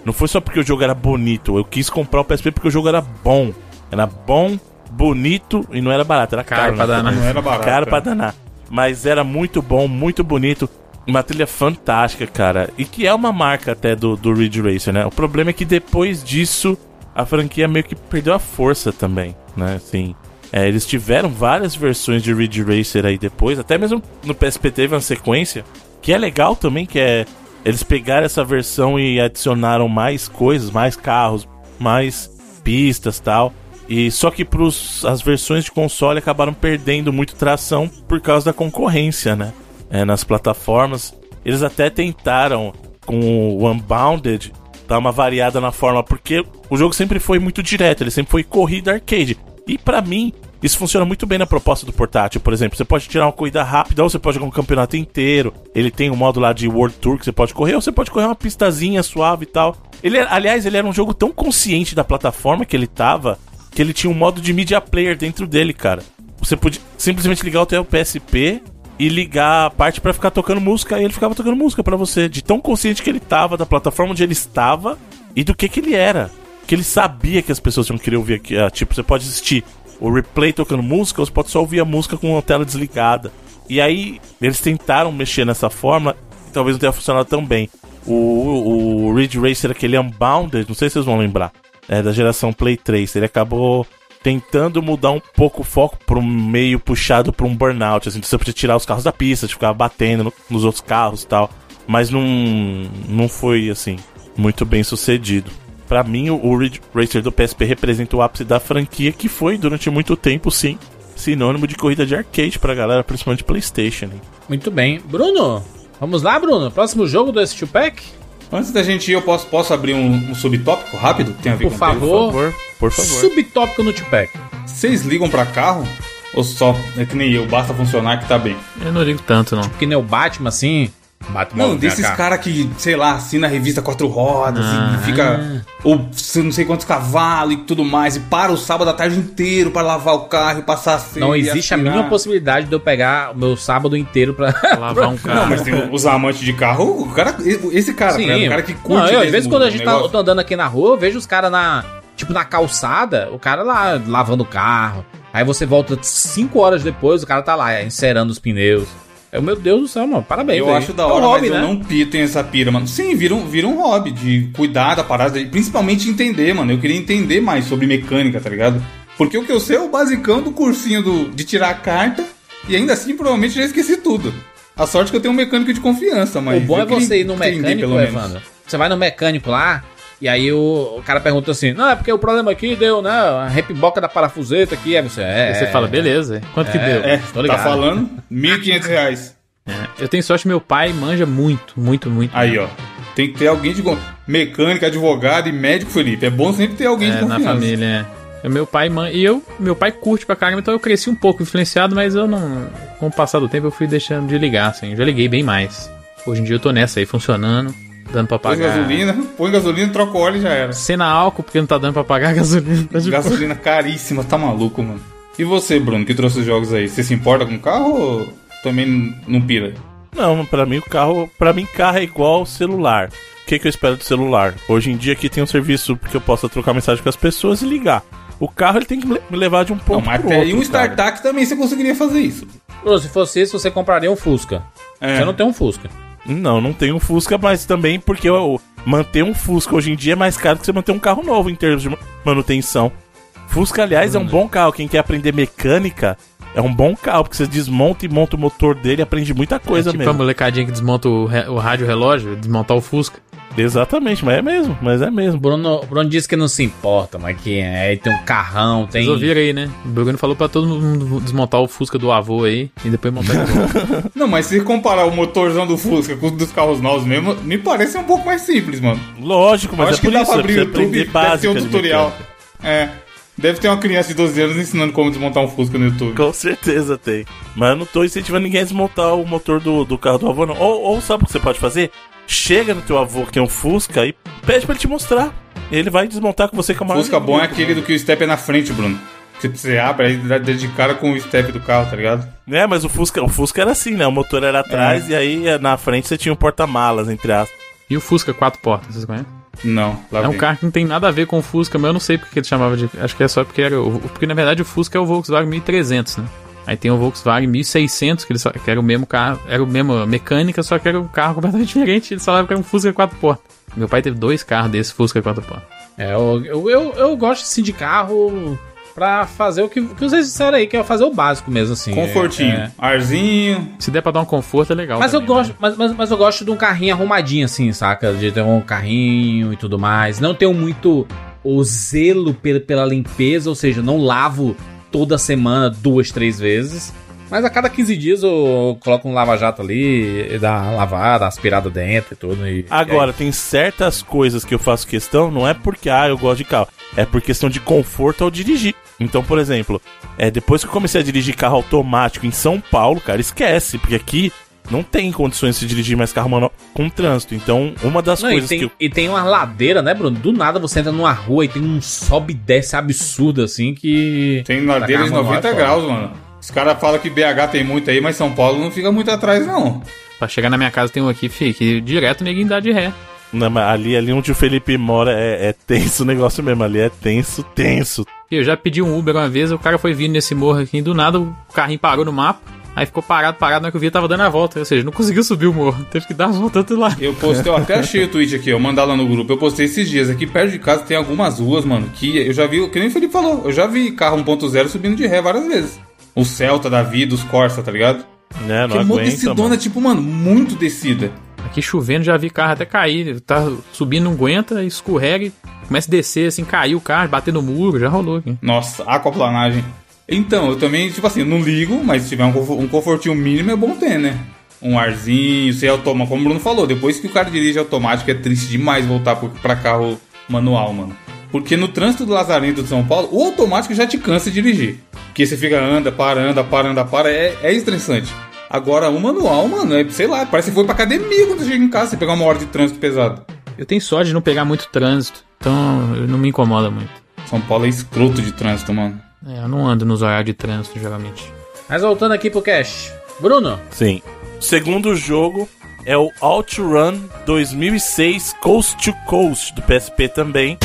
Não foi só porque o jogo era bonito. Eu quis comprar o PSP porque o jogo era bom. Era bom, bonito e não era barato. Era caro, Caro pra né? danar. Não era barato. Caro pra é. danar. Mas era muito bom, muito bonito. Uma trilha fantástica, cara. E que é uma marca até do, do Ridge Racer, né? O problema é que depois disso, a franquia meio que perdeu a força também, né? Assim, é, eles tiveram várias versões de Ridge Racer aí depois. Até mesmo no PSP teve uma sequência. Que é legal também, que é... Eles pegaram essa versão e adicionaram mais coisas, mais carros, mais pistas tal. E só que pros, as versões de console acabaram perdendo muito tração por causa da concorrência, né? É, nas plataformas. Eles até tentaram com o Unbounded dar uma variada na forma, porque o jogo sempre foi muito direto, ele sempre foi corrida arcade. E pra mim, isso funciona muito bem na proposta do portátil, por exemplo. Você pode tirar uma corrida rápida, ou você pode jogar um campeonato inteiro. Ele tem um modo lá de World Tour que você pode correr, ou você pode correr uma pistazinha suave e tal. Ele, aliás, ele era um jogo tão consciente da plataforma que ele tava, que ele tinha um modo de media player dentro dele, cara. Você podia simplesmente ligar o teu PSP e ligar a parte pra ficar tocando música, e ele ficava tocando música pra você, de tão consciente que ele tava da plataforma onde ele estava e do que que ele era. Que ele sabia que as pessoas iam querer ouvir aqui. ah, tipo, você pode assistir o replay tocando música, ou você pode só ouvir a música com a tela desligada. E aí, eles tentaram mexer nessa forma, talvez não tenha funcionado tão bem. O, o Ridge Racer, aquele Unbounded, não sei se vocês vão lembrar, é da geração Play 3, ele acabou tentando mudar um pouco o foco para um meio puxado para um burnout, assim, você podia tirar os carros da pista, ficar batendo no- nos outros carros e tal, mas não, não foi, assim, muito bem sucedido. Pra mim, o- Ridge Racer do PSP representa o ápice da franquia, que foi, durante muito tempo, sim, sinônimo de corrida de arcade pra galera, principalmente Playstation. Muito bem. Bruno, vamos lá, Bruno. Próximo jogo do S2 Pack? Antes da gente ir, eu posso, posso abrir um, um subtópico rápido? Tem a ver Por com favor. Por favor, por favor. Subtópico no Tupac. Vocês ligam pra carro? Ou só é que nem eu, basta funcionar que tá bem? Eu não ligo tanto, não. Que nem o Batman, assim. Batman Não, desses caras que, sei lá, assina a revista Quatro Rodas e fica. Ou não sei quantos cavalos e tudo mais, e para o sábado à tarde inteiro pra lavar o carro e passar a cera Não existe a mínima possibilidade de eu pegar o meu sábado inteiro pra. [LAUGHS] Lavar um carro. Não, mas tem os amantes de carro, o cara, esse cara, Sim, né, o cara que curte. Não, eu, às vezes quando a gente tá, negócio. tô andando aqui na rua, eu vejo os caras na. Tipo, na calçada, o cara lá lavando o carro. Aí você volta cinco horas depois, o cara tá lá, encerando os pneus. Eu, meu Deus do céu, mano. Parabéns. Eu velho. acho da É um hora, hobby, mas né? eu não pito em essa pira, mano. Sim, vira um, vira um hobby de cuidar da parada, principalmente entender, mano. Eu queria entender mais sobre mecânica, tá ligado? Porque o que eu sei é o basicão do cursinho do, de tirar a carta, e ainda assim provavelmente já esqueci tudo. A sorte que eu tenho um mecânico de confiança, mas. O bom é você ir no mecânico. Evandro. Você vai no mecânico lá, e aí o, o cara pergunta assim: Não, é porque o problema aqui deu, né? A repiboca da parafuseta aqui. Aí você, é. Aí você fala, beleza, quanto que deu? É, Tô tá ligado. falando? 1.500 reais. É, Eu tenho sorte, meu pai manja muito, muito, muito. Aí, ó. Tem que ter alguém de. Mecânico, advogado e médico, Felipe. É bom sempre ter alguém de É, na confiança. família, é. Meu pai man... e eu, meu pai curte pra caramba, então eu cresci um pouco influenciado, mas eu não, com o passar do tempo eu fui deixando de ligar, assim, já liguei bem mais. Hoje em dia eu tô nessa aí, funcionando, dando pra Põe pagar. gasolina, põe gasolina, troca o óleo e já era. Cena álcool, porque não tá dando pra pagar a gasolina. Tá. Gasolina caríssima, tá maluco, mano. E você, Bruno, que trouxe os jogos aí? Você se importa com o carro ou também não pira? Não, pra mim o carro, para mim carro é igual celular. O que, que eu espero do celular? Hoje em dia aqui tem um serviço que eu possa trocar mensagem com as pessoas e ligar. O carro ele tem que me levar de um Não, ponto mas pro até- outro. e um. StarTac também você conseguiria fazer isso. Bruno, se fosse isso, você compraria um Fusca. É. Você não tem um Fusca. Não, não tem um Fusca, mas também porque eu, manter um Fusca hoje em dia é mais caro que você manter um carro novo em termos de ma- manutenção. Fusca, aliás, é um bom carro. Quem quer aprender mecânica é um bom carro, porque você desmonta e monta o motor dele e aprende muita coisa É tipo a mesmo. molecadinha que desmonta o, o rádio relógio, desmontar o Fusca. Exatamente, mas é mesmo, mas é mesmo. Bruno, o Bruno disse que não se importa, mas que é, tem um carrão, tem. Vocês ouviram aí, né? O Bruno falou pra todo mundo desmontar o Fusca do avô aí e depois montar de novo. [LAUGHS] Não, mas se comparar o motorzão do Fusca com o dos carros novos mesmo, me parece um pouco mais simples, mano. Lógico, mas Eu é acho por que dá isso, pra é abrir pra o YouTube, aprender deve ter um tutorial. É. Deve ter uma criança de 12 anos ensinando como desmontar um Fusca no YouTube. Com certeza tem. Mas eu não tô incentivando ninguém a desmontar o motor do, do carro do avô, não. Ou, ou sabe o que você pode fazer? Chega no teu avô que tem um Fusca e pede pra ele te mostrar. Ele vai desmontar com você com a maior Fusca bom é aquele do que o step é na frente, Bruno. Que você abre, aí dá de cara com o step do carro, tá ligado? É, mas o Fusca, o Fusca era assim, né? O motor era atrás e aí eh, na frente você tinha um porta-malas, entre aspas. E o Fusca quatro portas, vocês conhecem? Não, lá É um vem. carro que não tem nada a ver com o Fusca, mas eu não sei porque ele chamava de. Acho que é só porque era. o- Porque na verdade o Fusca é o Volkswagen 1300, né? Aí tem o Volkswagen 1600, que, ele só, que era o mesmo carro, era o mesmo mecânica, só que era um carro [LAUGHS] completamente diferente. Ele falava que era um Fusca quatro portas. Meu pai teve dois carros desse Fusca quatro portas. É, eu, eu, eu, eu gosto assim, de carro pra fazer o que, que vocês disseram aí, que é fazer o básico mesmo, assim. Confortinho. É, é. Arzinho. Se der pra dar um conforto, é legal. Mas eu também, gosto, né? mas, mas, mas eu gosto de um carrinho arrumadinho, assim, saca? De ter um carrinho e tudo mais. Não tenho muito o zelo pela, pela limpeza, ou seja, não lavo toda semana duas, três vezes. Mas a cada 15 dias eu coloco um lava-jato ali, e dá lavada, aspirada dentro e tudo. E, Agora, tem certas coisas que eu faço questão, não é porque, ah, eu gosto de carro, é por questão de conforto ao dirigir. Então, por exemplo, é, depois que eu comecei a dirigir carro automático em São Paulo, cara, esquece, porque aqui não tem condições de dirigir mais carro manual com trânsito. Então, uma das Não, e, coisas tem, que eu. e tem uma ladeira, né, Bruno? Do nada você entra numa rua e tem um sobe e desce absurdo, assim, que... Tem ladeira de Pra carro 90 manual é graus, mano. Os caras falam que BH tem muito aí, mas São Paulo não fica muito atrás, não. Pra chegar na minha casa tem um aqui, fi, que direto ninguém dá de ré. Não, mas ali, ali onde o Felipe mora é, é tenso o negócio mesmo. Ali é tenso, tenso. Eu já pedi um Uber uma vez, o cara foi vindo nesse morro aqui, do nada o carrinho parou no mapa, aí ficou parado, parado, na hora que eu vi, tava dando a volta. Ou seja, não conseguiu subir o morro, teve que dar a volta do lado. Eu postei, eu até achei o tweet aqui, eu mandar lá no grupo. Eu postei esses dias. Aqui perto de casa tem algumas ruas, mano, que eu já vi, que nem o Felipe falou, eu já vi carro 1.0 subindo de ré várias vezes. O Celta da vida, os Corsa, tá ligado? Né? Não que é uma aguenta, descidona, mano. tipo, mano, muito descida. Aqui chovendo, já vi carro até cair, tá subindo, não aguenta, escorrega e começa a descer, assim, caiu o carro, bater no muro, já rolou aqui. Nossa, aquaplanagem. Então, eu também, tipo assim, não ligo, mas se tiver um, um confortinho mínimo é bom ter, né? Um arzinho, ser automático, como o Bruno falou, depois que o cara dirige automático é triste demais voltar pra carro manual, mano. Porque no trânsito do Lazarento de São Paulo, o automático já te cansa de dirigir. Porque você fica anda, para, anda, para, anda, para, é, é estressante. Agora, o manual, mano, é, sei lá, parece que foi pra academia quando você chega em casa, você pegar uma hora de trânsito pesado. Eu tenho sorte de não pegar muito trânsito, então não me incomoda muito. São Paulo é escroto de trânsito, mano. É, eu não ando nos horários de trânsito, geralmente. Mas voltando aqui pro cast. Bruno, Sim. O segundo jogo é o OutRun 2006 Coast to Coast, do PSP também.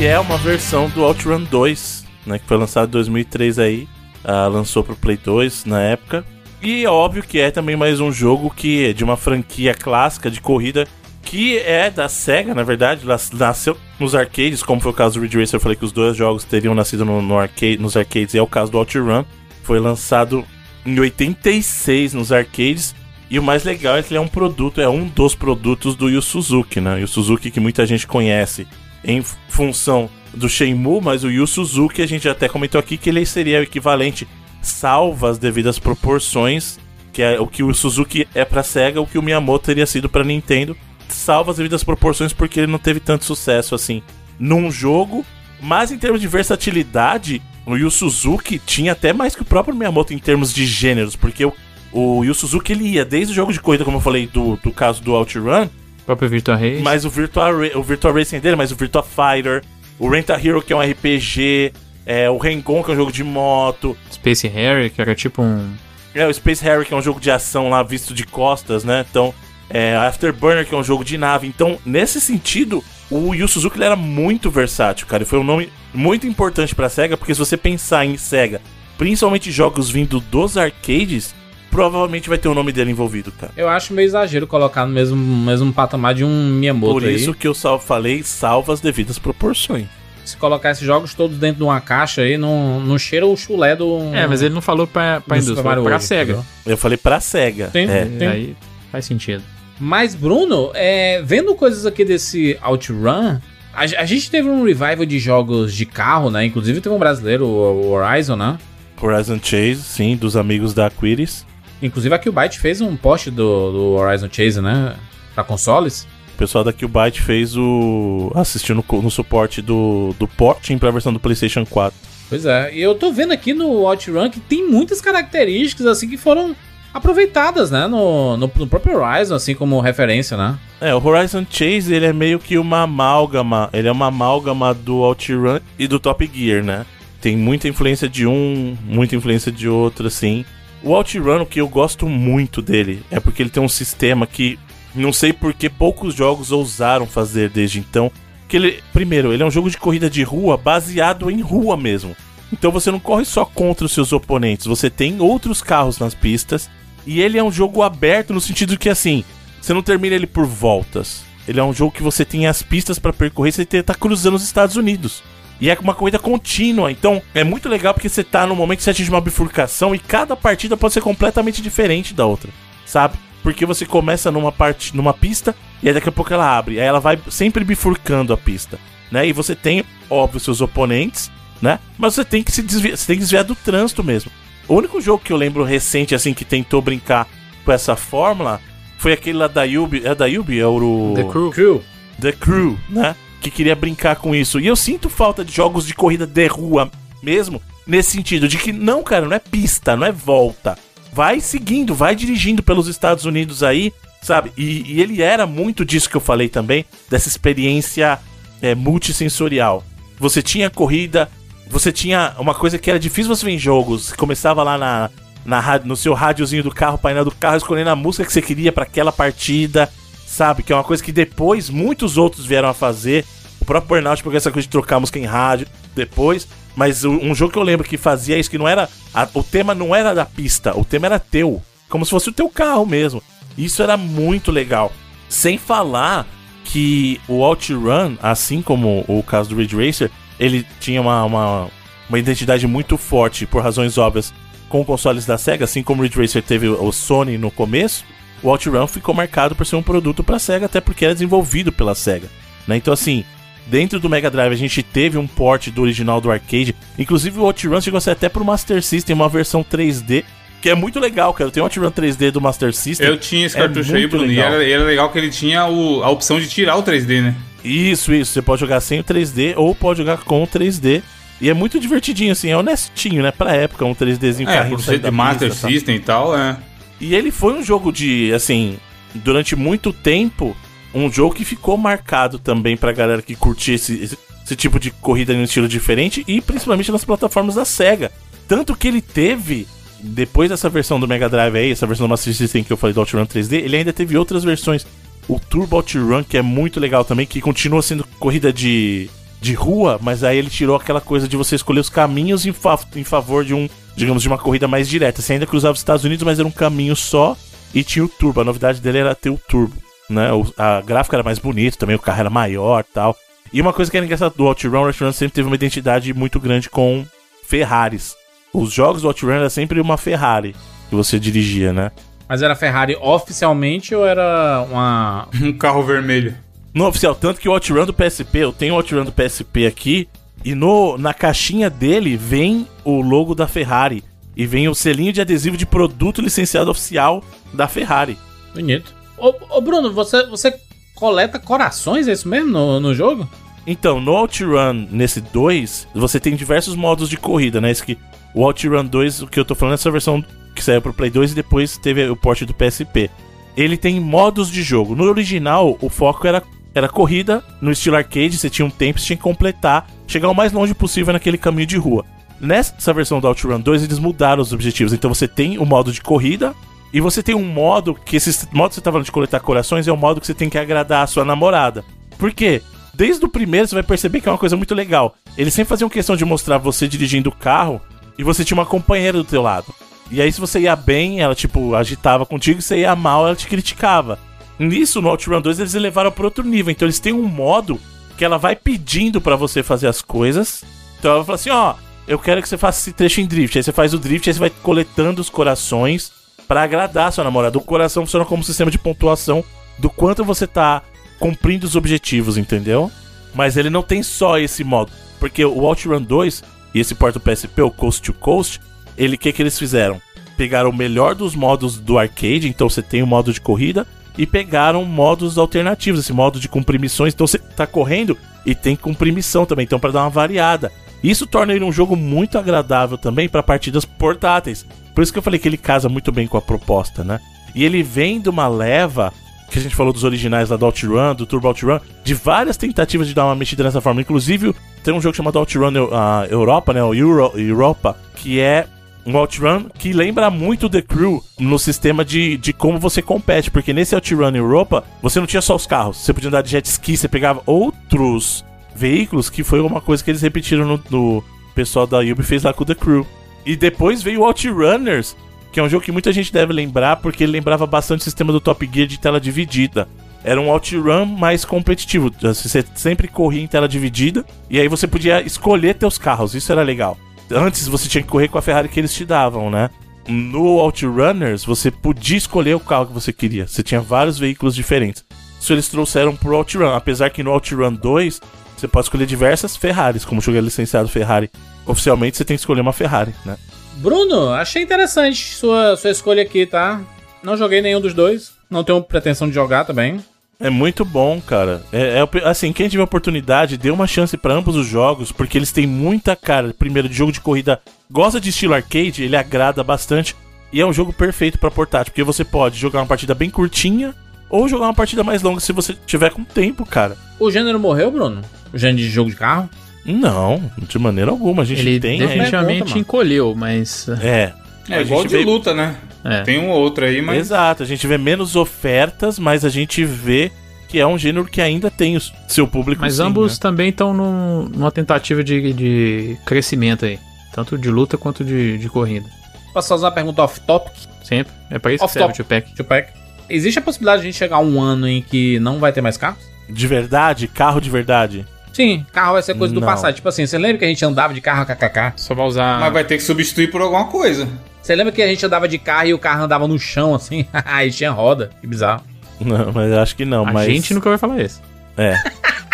Que é uma versão do OutRun 2, né, que foi lançado em 2003 aí, ah, lançou pro Play 2 na época. E é óbvio que é também mais um jogo que é de uma franquia clássica de corrida que é da SEGA, na verdade, nas- nasceu nos arcades, como foi o caso do Ridge Racer, eu falei que os dois jogos teriam nascido no, no arcade, nos arcades, e é o caso do OutRun. Foi lançado em 86 nos arcades, e o mais legal é que ele é um produto, é um dos produtos do Yu Suzuki, né? Yu Suzuki que muita gente conhece em função do Shenmue, mas o Yu Suzuki a gente até comentou aqui que ele seria o equivalente, salvo as devidas proporções, que é o que o Suzuki é pra SEGA, o que o Miyamoto teria sido pra Nintendo, salvo as devidas proporções porque ele não teve tanto sucesso assim num jogo, mas em termos de versatilidade, o Yu Suzuki tinha até mais que o próprio Miyamoto em termos de gêneros, porque o, o Yu Suzuki ele ia desde o jogo de corrida, como eu falei do, do caso do OutRun, próprio Virtua Race. mas o Virtua, o Virtua Racing dele, mas o Virtua Fighter, o Rent a Hero que é um RPG, é, o Rengon que é um jogo de moto, Space Harry, que era tipo um. é, o Space Harry, que é um jogo de ação lá visto de costas, né? Então, é, Afterburner, que é um jogo de nave. Então, nesse sentido, o Yu Suzuki ele era muito versátil, cara. E foi um nome muito importante pra SEGA, porque se você pensar em SEGA, principalmente jogos vindo dos arcades, provavelmente vai ter o nome dele envolvido, cara. Eu acho meio exagero colocar no mesmo, mesmo patamar de um Miyamoto Por aí. isso que eu sal falei, salva as devidas proporções. Se colocar esses jogos todos dentro de uma caixa aí, não, não cheira o chulé do. É, mas ele não falou pra, pra indústria, falou pra SEGA. entendeu? Eu falei pra SEGA. Tem- É. E Aí faz sentido. Mas, Bruno, é, vendo coisas aqui desse OutRun, a, a gente teve um revival de jogos de carro, né? Inclusive teve um brasileiro, o o Horizon, né? Horizon Chase, sim, dos amigos da Aquiris. Inclusive a Qbyte fez um post do, do Horizon Chase, né? Pra consoles. O pessoal da Qbyte fez o. assistiu no, no suporte do, do porting pra versão do PlayStation 4. Pois é, e eu tô vendo aqui no OutRun que tem muitas características assim que foram aproveitadas, né? No, no, no próprio Horizon, assim como referência, né? É, o Horizon Chase ele é meio que uma amálgama. Ele é uma amálgama do OutRun e do Top Gear, né? Tem muita influência de um, muita influência de outro, assim. O OutRun, o que eu gosto muito dele, é porque ele tem um sistema que não sei por que poucos jogos ousaram fazer desde então. Que ele, primeiro, ele é um jogo de corrida de rua baseado em rua mesmo. Então você não corre só contra os seus oponentes, você tem outros carros nas pistas. E ele é um jogo aberto no sentido que assim, você não termina ele por voltas. Ele é um jogo que você tem as pistas pra percorrer, você tá cruzando os Estados Unidos. E é uma corrida contínua, então é muito legal porque você tá no momento que você atinge uma bifurcação e cada partida pode ser completamente diferente da outra, sabe? Porque você começa numa parte, numa pista e aí daqui a pouco ela abre, aí ela vai sempre bifurcando a pista, né? E você tem, óbvio, seus oponentes, né? Mas você tem que se desviar, você tem que desviar do trânsito mesmo. O único jogo que eu lembro recente assim que tentou brincar com essa fórmula foi aquele lá da Yubi, é da Yubi, é o The Crew. Crew. The Crew, né? Que queria brincar com isso. E eu sinto falta de jogos de corrida de rua mesmo, nesse sentido, de que não, cara, não é pista, não é volta. Vai seguindo, vai dirigindo pelos Estados Unidos aí, sabe? E, e ele era muito disso que eu falei também, dessa experiência é, multissensorial. Você tinha corrida, você tinha uma coisa que era difícil você ver em jogos. Começava lá na, na no seu rádiozinho do carro, painel do carro, escolhendo a música que você queria para aquela partida, sabe? Que é uma coisa que depois muitos outros vieram a fazer. O próprio Burnout pegou essa coisa de trocar música em rádio depois. Mas um jogo que eu lembro que fazia isso, que não era. a- o tema não era da pista, o tema era teu. Como se fosse o teu carro mesmo. Isso era muito legal. Sem falar que o OutRun, assim como o caso do Ridge Racer, ele tinha uma, uma, uma identidade muito forte, por razões óbvias, com consoles da SEGA, assim como o Ridge Racer teve o Sony no começo, o OutRun ficou marcado por ser um produto para SEGA, até porque era desenvolvido pela SEGA. Né? Então, assim, dentro do Mega Drive a gente teve um port do original do arcade, inclusive o OutRun chegou a ser até pro Master System, uma versão 3D, que é muito legal, cara. Tem o OutRun 3D do Master System. Eu tinha esse É cartucho aí, muito Bruno, e era, era legal que ele tinha o- a opção de tirar o 3D, né? Isso, isso. Você pode jogar sem o 3D ou pode jogar com o 3D. E é muito divertidinho, assim, é honestinho, né? Pra época, um 3Dzinho É, carrinho por ser de Master pista, tá? System e tal, é. E ele foi um jogo de, assim, durante muito tempo, um jogo que ficou marcado também pra galera que curtia esse, esse, esse tipo de corrida em um estilo diferente e principalmente nas plataformas da SEGA. Tanto que ele teve, depois dessa versão do Mega Drive aí, essa versão do Master System que eu falei do OutRun 3D, ele ainda teve outras versões. O Turbo OutRun, que é muito legal também, que continua sendo corrida de, de rua, mas aí ele tirou aquela coisa de você escolher os caminhos em, fa- em favor de um, digamos, de uma corrida mais direta. Você ainda cruzava os Estados Unidos, mas era um caminho só e tinha o turbo. A novidade dele era ter o turbo, né? O- a gráfica era mais bonita, também o carro era maior, tal. E uma coisa que era engraçada do OutRun, o OutRun sempre teve uma identidade muito grande com Ferraris. Os jogos do OutRun era sempre uma Ferrari que você dirigia, né? Mas era Ferrari oficialmente ou era uma. [LAUGHS] Um carro vermelho. No oficial, tanto que o OutRun do PSP, eu tenho o OutRun do PSP aqui, e no, na caixinha dele vem o logo da Ferrari. E vem o selinho de adesivo de produto licenciado oficial da Ferrari. Bonito. Ô, ô, Bruno, você, você coleta corações, é isso mesmo, no, no jogo? Então, no OutRun, nesse 2, você tem diversos modos de corrida, né? Esse que, o OutRun 2, o que eu tô falando é essa versão que saiu pro Play 2 e depois teve o porte do PSP. Ele tem modos de jogo. No original, o foco era, era corrida, no estilo arcade, você tinha um tempo, você tinha que completar, chegar o mais longe possível naquele caminho de rua. Nessa versão do OutRun 2, eles mudaram os objetivos. Então você tem o modo de corrida, e você tem um modo, que esse modo que você tá falando de coletar corações, é o modo que você tem que agradar a sua namorada. Por quê? Desde o primeiro você vai perceber que é uma coisa muito legal. Eles sempre faziam questão de mostrar você dirigindo o carro e você tinha uma companheira do teu lado. E aí se você ia bem, ela tipo agitava contigo, e você ia mal, ela te criticava. Nisso, no OutRun 2, eles elevaram para outro nível. Então eles têm um modo que ela vai pedindo pra você fazer as coisas. Então ela fala assim, ó, eu quero que você faça esse trecho em drift. Aí você faz o drift, aí você vai coletando os corações pra agradar a sua namorada. O coração funciona como um sistema de pontuação do quanto você tá cumprindo os objetivos, entendeu? Mas ele não tem só esse modo. Porque o OutRun 2 e esse porta PSP, o Coast to Coast, ele que que eles fizeram? Pegaram o melhor dos modos do arcade, então você tem o modo de corrida, e pegaram modos alternativos, esse modo de cumprir missões. Então você tá correndo e tem cumprir missão também, então para dar uma variada. Isso torna ele um jogo muito agradável também para partidas portáteis. Por isso que eu falei que ele casa muito bem com a proposta, né? E ele vem de uma leva que a gente falou dos originais lá do OutRun, do Turbo OutRun, de várias tentativas de dar uma mexida nessa forma. Inclusive, tem um jogo chamado OutRun uh, Europa, né? O Euro, Europa, que é um OutRun que lembra muito The Crew no sistema de, de como você compete. Porque nesse OutRun Europa, você não tinha só os carros. Você podia andar de jet ski, você pegava outros veículos, que foi uma coisa que eles repetiram no, no pessoal da Ubi fez lá com The Crew. E depois veio o OutRunners, que é um jogo que muita gente deve lembrar, porque ele lembrava bastante o sistema do Top Gear de tela dividida. Era um outrun mais competitivo. Você sempre corria em tela dividida e aí você podia escolher teus carros. Isso era legal. Antes você tinha que correr com a Ferrari que eles te davam, né? No Outrunners você podia escolher o carro que você queria. Você tinha vários veículos diferentes. Isso eles trouxeram pro Outrun. Apesar que no Outrun 2 você pode escolher diversas Ferraris. Como o jogo é licenciado Ferrari, oficialmente você tem que escolher uma Ferrari, né? Bruno, achei interessante sua, sua escolha aqui, tá? Não joguei nenhum dos dois. Não tenho pretensão de jogar também. É muito bom, cara. É, é, assim, quem tiver oportunidade, dê uma chance para ambos os jogos, porque eles têm muita cara. Primeiro, de jogo de corrida, gosta de estilo arcade, ele agrada bastante. E é um jogo perfeito para portátil, porque você pode jogar uma partida bem curtinha ou jogar uma partida mais longa se você tiver com tempo, cara. O gênero morreu, Bruno? O gênero de jogo de carro? Não, de maneira alguma. A gente Ele tem. definitivamente Pergunta, mano. encolheu, mas. É. É igual de vê- luta, né? É. Tem um ou outro aí, mas. Exato, a gente vê menos ofertas, mas a gente vê que é um gênero que ainda tem o seu público. Mas sim, ambos né? também estão numa tentativa de, de crescimento aí. Tanto de luta quanto de, de corrida. Posso fazer uma pergunta off-topic? Sempre. É pra isso que Off serve o top. Tupac. Tupac. Existe a possibilidade de a gente chegar a um ano em que não vai ter mais carros? De verdade, carro de verdade. Sim, carro vai ser coisa do Não. passado. Tipo assim, você lembra que a gente andava de carro kkk? Só vai usar. Mas vai ter que substituir por alguma coisa. Você lembra que a gente andava de carro e o carro andava no chão assim? Aí tinha roda. Que bizarro. Não, mas acho que não. A mas... gente nunca vai falar isso. É.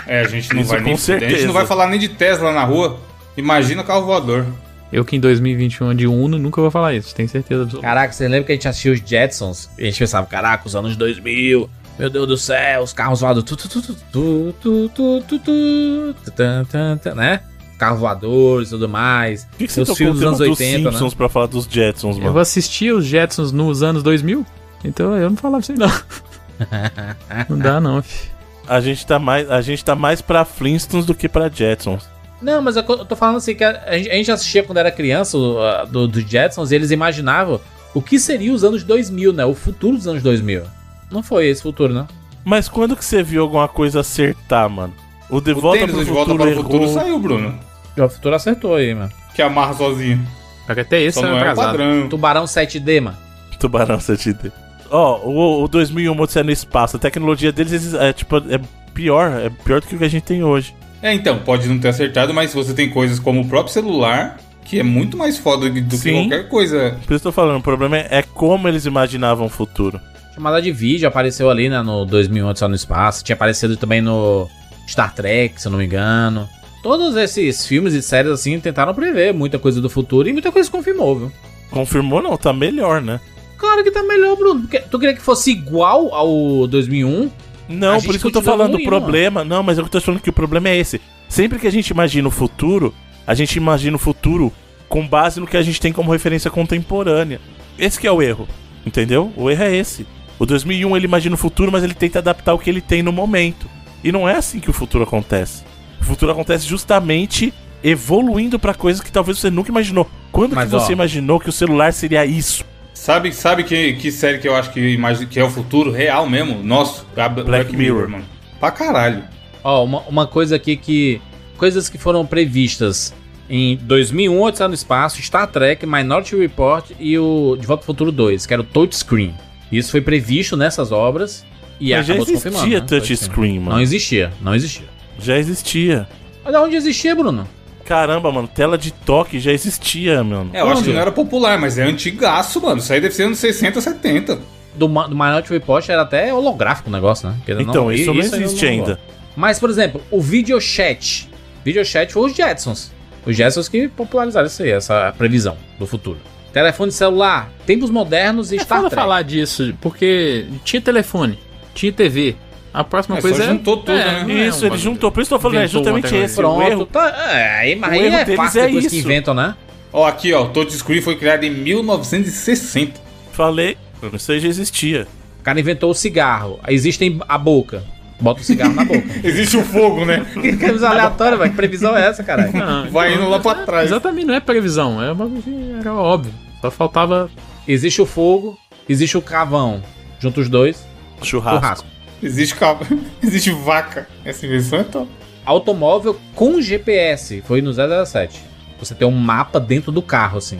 É, a gente não Isso vai com nem fuder. A gente certeza. não vai falar nem de Tesla na rua. Imagina carro voador. Eu que em 2021 de Uno nunca vou falar isso, tenho certeza absoluta. Caraca, você lembra que a gente assistia os Jetsons? E a gente pensava, caraca, os anos 2000. Meu Deus do céu, os carros voadores. Tu, tu, tu, tu, tu, tu, tu, tu, tu, tu, né? Carros voadores e tudo mais. Por que, que você Os tocou filmes o dos anos dos 80, Simpsons né? pra falar dos Jetsons, Eu mano? assisti os Jetsons nos anos 2000, então eu não falava isso aí não. [LAUGHS] não dá não, fi. A gente tá mais, a gente tá mais pra Flintstones do que pra Jetsons. Não, mas eu eu tô falando assim que a, a gente- assistia quando era criança o, do, do Jetsons e eles imaginavam o que seria os anos 2000, né? O futuro dos anos 2000. Não foi esse futuro, não. Mas quando que você viu alguma coisa acertar, mano? O De O Volta tênis pro de volta Futuro para o futuro errou. saiu, Bruno. O futuro acertou aí, mano. Que amarra sozinho. Só que até esse Só é não é atrasado. padrão. Tubarão 7D, mano. Tubarão 7D. Ó, o, o 2001 Odisseia no Espaço, a tecnologia deles é, tipo, é pior, é pior do que o que a gente tem hoje. É, então, pode não ter acertado, mas você tem coisas como o próprio celular, que é muito mais foda do que- do que Sim. qualquer coisa. Por isso que eu tô falando, o problema é, é como eles imaginavam o futuro. Chamada de vídeo apareceu ali, né, no 2001 Odisseia no Espaço. Tinha aparecido também no Star Trek, se eu não me engano. Todos esses filmes e séries, assim, tentaram prever muita coisa do futuro e muita coisa confirmou, viu? Confirmou não, tá melhor, né? Claro que tá melhor, Bruno. Porque tu queria que fosse igual ao 2001? Não, por isso que eu tô falando, ruim, o problema. Não, mas eu tô falando que o problema é esse. Sempre que a gente imagina o futuro, a gente imagina o futuro com base no que a gente tem como referência contemporânea. Esse que é o erro, entendeu? O erro é esse. O 2001 ele imagina o futuro, mas ele tenta adaptar o que ele tem no momento. E não é assim que o futuro acontece. O futuro acontece justamente evoluindo pra coisas que talvez você nunca imaginou. Quando Mas, que você ó. imaginou que o celular seria isso? Sabe, sabe que, que série que eu acho que, que é o futuro real mesmo? Nosso, a Black, Mirror. mano. Pra caralho. Ó, uma, uma coisa aqui que. Coisas que foram previstas em 2001, Odisseia no Espaço, Star Trek, Minority Report e o De Volta ao Futuro 2, que era o touchscreen. Isso foi previsto nessas obras e Mas já acabou se existia confirmando. né? touchscreen, mano. Não existia, não existia. Já existia. Olha onde existia, Bruno. Caramba, mano, tela de toque já existia, mano. É, eu acho que não era popular, mas é antigaço, mano. Isso aí deve ser anos 60, 70. Do, Ma- do Minority Report era até holográfico o negócio, né? Ou Então, não, isso não existe não- ainda. Mas, por exemplo, o videochat. Videochat foi os Jetsons. Os Jetsons que popularizaram isso aí, essa previsão do futuro. Telefone celular, tempos modernos e É Star Trek. falar disso, porque tinha telefone, tinha TV. A próxima É, coisa é. juntou tudo, né? é Isso, um ele juntou. Por isso que eu tô falando, é justamente esse. O Pronto, erro, tá. É, mas o aí erro é deles fácil é depois que isso. inventam, né? Ó, aqui, ó. O touchscreen foi criado em 1960. falei, isso aí já existia. O cara inventou o cigarro. Aí existe a boca. Bota o cigarro na boca. [LAUGHS] Existe o fogo, né? [LAUGHS] que coisa aleatória, velho. Que previsão é essa, caralho? Não, Vai indo lá pra trás. Exatamente, não é previsão, é uma coisa que era óbvio. Só faltava. Existe o fogo, existe o cavão. Junta os dois, Churrasco. churrasco. Existe cabo. [LAUGHS] Existe vaca. Essa invenção é top. Automóvel com GPS. Foi no 007. Você tem um mapa dentro do carro, assim.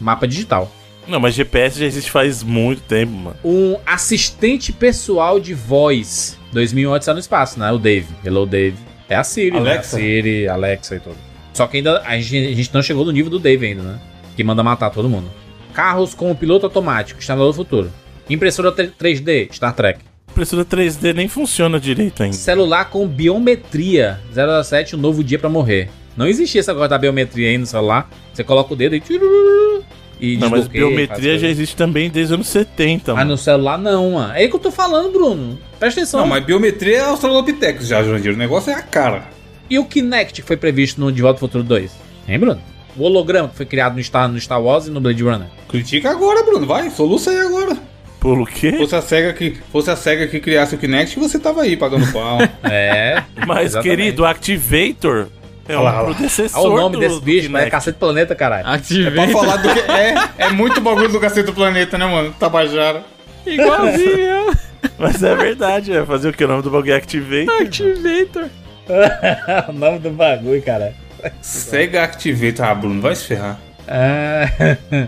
Mapa digital. Não, mas GPS já existe faz muito tempo, mano. Um assistente pessoal de voz. 2008 está no espaço, né? O Dave. Hello, Dave. É a Siri, Alexa. né? A Siri, Alexa e tudo. Só que ainda a gente, a gente não chegou no nível do Dave ainda, né? Que manda matar todo mundo. Carros com piloto automático, Exterminador do Futuro. Impressora 3D, Star Trek. Impressora 3D nem funciona direito ainda. Celular com biometria, 007, um novo dia pra morrer. Não existia essa coisa da biometria aí no celular. Você coloca o dedo e... e Não, mas biometria já existe também desde os anos 70, Mas mano. no celular não, mano. É aí que eu tô falando, Bruno. Presta atenção. Não, mas biometria é Australopithecus já, Jurandir. O negócio é a cara. E o Kinect que foi previsto no De Volta ao Futuro 2? Hein, Bruno? O holograma que foi criado no Star, no Star Wars e no Blade Runner. Critica agora, Bruno. Vai, soluça aí agora. Pelo quê? Fosse a SEGA que, fosse a SEGA que criasse o Kinect, você tava aí pagando pau. [LAUGHS] É. Mas, exatamente. querido, Activator é Olha lá, olha lá. predecessor Olha o nome do- desse do bicho, mas é cacete planeta, caralho. pra Ativei. falar do que. É, é muito bagulho do cacete do planeta, né, mano? Tabajara. Igualzinho. [LAUGHS] Mas é verdade, é fazer o que? O nome do bagulho é Activator? Activator. [LAUGHS] o nome do bagulho, cara. SEGA Activator. Ah, Bruno, vai se ferrar. É.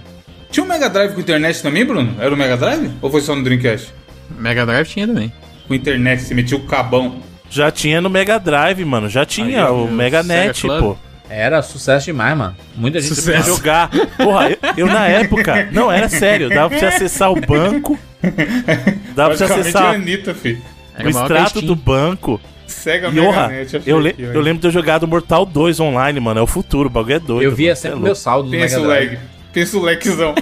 Tinha um Mega Drive com internet também, Bruno? Era o Mega Drive? Ou foi só no Dreamcast? Mega Drive tinha também. Com internet, você metia o cabão. Já tinha no Mega Drive, mano. Já tinha Aí, o Mega Net, Club. pô. Era sucesso demais, mano. Muita gente Sucesso. Pra jogar. Porra, eu, eu na época. Não, era sério. Dava pra você acessar o banco. Dava pra você acessar Anitta, filho. Era o extrato do banco. SEGA E Mega orra, Net. achei eu, le- aqui, eu lembro de ter jogado Mortal 2 online, mano. É o futuro, o bagulho é doido. Eu via mano, sempre é o meu saldo no Pensa Mega Drive. lag. Pensa o lequezão.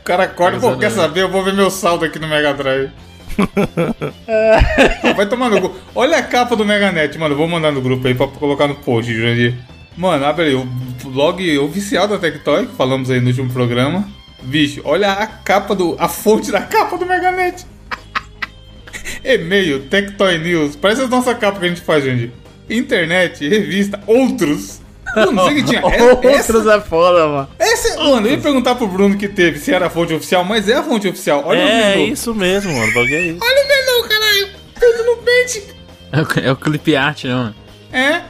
o cara acorda, pô, quer saber? Eu vou ver meu saldo aqui no Mega Drive. [LAUGHS] Vai tomar no. Olha a capa do Mega Net, mano. Vou mandar no grupo aí pra colocar no post, Jurandir. Mano, abre aí. O blog oficial da Tectoy, que falamos aí no último programa. Bicho, olha a capa do. a fonte da capa do Mega Net. [LAUGHS] E-mail, Tectoy News. Parece a nossa capa que a gente faz, Jurandir. Internet, revista, outros. Mano, sei o que tinha. [LAUGHS] Essa- Outros é foda, mano. essa, mano, eu ia perguntar pro Bruno que teve se era a fonte oficial, mas é a fonte oficial. Olha o É, menu. isso mesmo, mano. É isso. Olha o menu, caralho. Tudo no pente. É o, é o clip art, não. mano. É?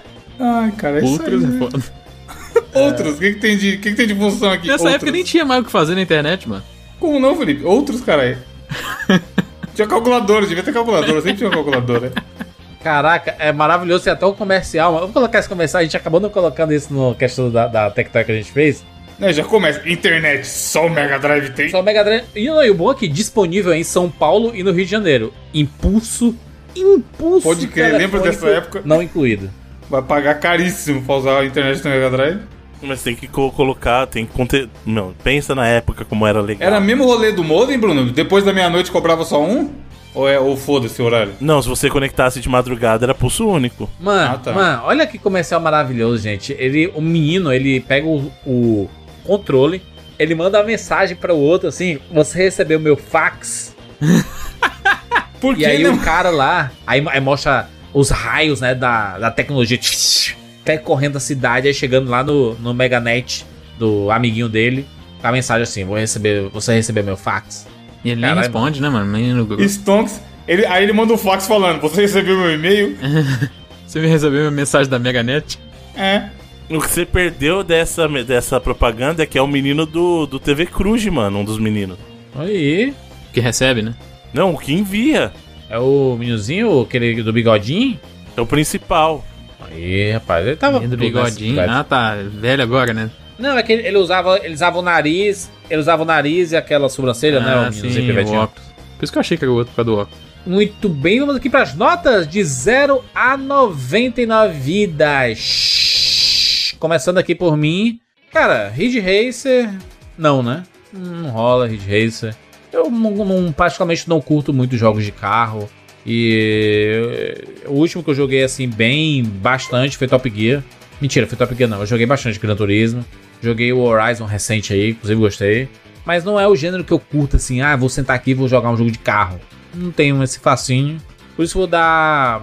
Ai, cara, é isso aí. Outros é né? foda. [LAUGHS] Outros, o que, que, tem de, que, que tem de função aqui? Nessa Outros. época nem tinha mais o que fazer na internet, mano. Como não, Felipe? Outros, caralho. [LAUGHS] tinha calculadora, devia ter calculadora, sempre tinha calculadora. Caraca, é maravilhoso. Tem até o comercial. Vamos colocar esse comercial. A gente acabou não colocando isso no questão da, da Tectoy que a gente fez. Né, já começa. Internet, só o Mega Drive tem. Só o Mega Drive. E, não, e o bom é que disponível em São Paulo e no Rio de Janeiro. Impulso. Impulso. Pode crer, lembro dessa época? Não incluído. Vai pagar caríssimo pra usar a internet do Mega Drive. Mas tem que co- colocar, tem que conter. Não, pensa na época como era legal. Era mesmo rolê do modem, Bruno? Depois da meia-noite cobrava só um? Ou, é, ou foda-se o horário? Não, se você conectasse de madrugada era pulso único. Mano, Ah, tá. mano, olha que comercial maravilhoso, gente. Ele, o menino, ele pega o, o controle, ele manda uma mensagem para o outro assim: "Você recebeu meu fax?" [LAUGHS] Por E que aí não? o cara lá, aí, aí mostra os raios, né, da, da tecnologia, percorrendo a cidade, aí chegando lá no, no Meganet do amiguinho dele, com a mensagem assim: "Vou receber, você recebeu meu fax?" E ele nem Caralho, responde, né, mano? Nem no grupo. Stonks. Ele, aí ele manda um fax falando: Você recebeu meu e-mail? [LAUGHS] Você me recebeu uma mensagem da Meganet? é. O que você perdeu dessa, dessa propaganda é que é o menino do, do TV Cruz, mano, um dos meninos. Aí, Que recebe, né? Não, o que envia. é o meninozinho, aquele do bigodinho? É o principal. Aí, rapaz, ele tava Menino do nessa bigodinho. Ah, tá. Velho agora, né? Não, é que ele, usava, ele usava o nariz, ele usava o nariz e aquela sobrancelha, né? ah, O sim, o óculos. Por isso que eu achei que era o outro por causa do óculos. Muito bem, vamos aqui para as notas de 0 a 99 vidas. Começando aqui por mim. Cara, Ridge Racer, não, né? Não rola Ridge Racer. Eu não, não- praticamente não curto muito jogos de carro. E o último que eu joguei assim bem bastante foi Top Gear. Mentira, foi Top Gear não. Eu joguei bastante Gran Turismo. Joguei o Horizon recente aí, inclusive gostei. Mas não é o gênero que eu curto assim, ah, vou sentar aqui e vou jogar um jogo de carro. Não tenho esse fascínio. Por isso vou dar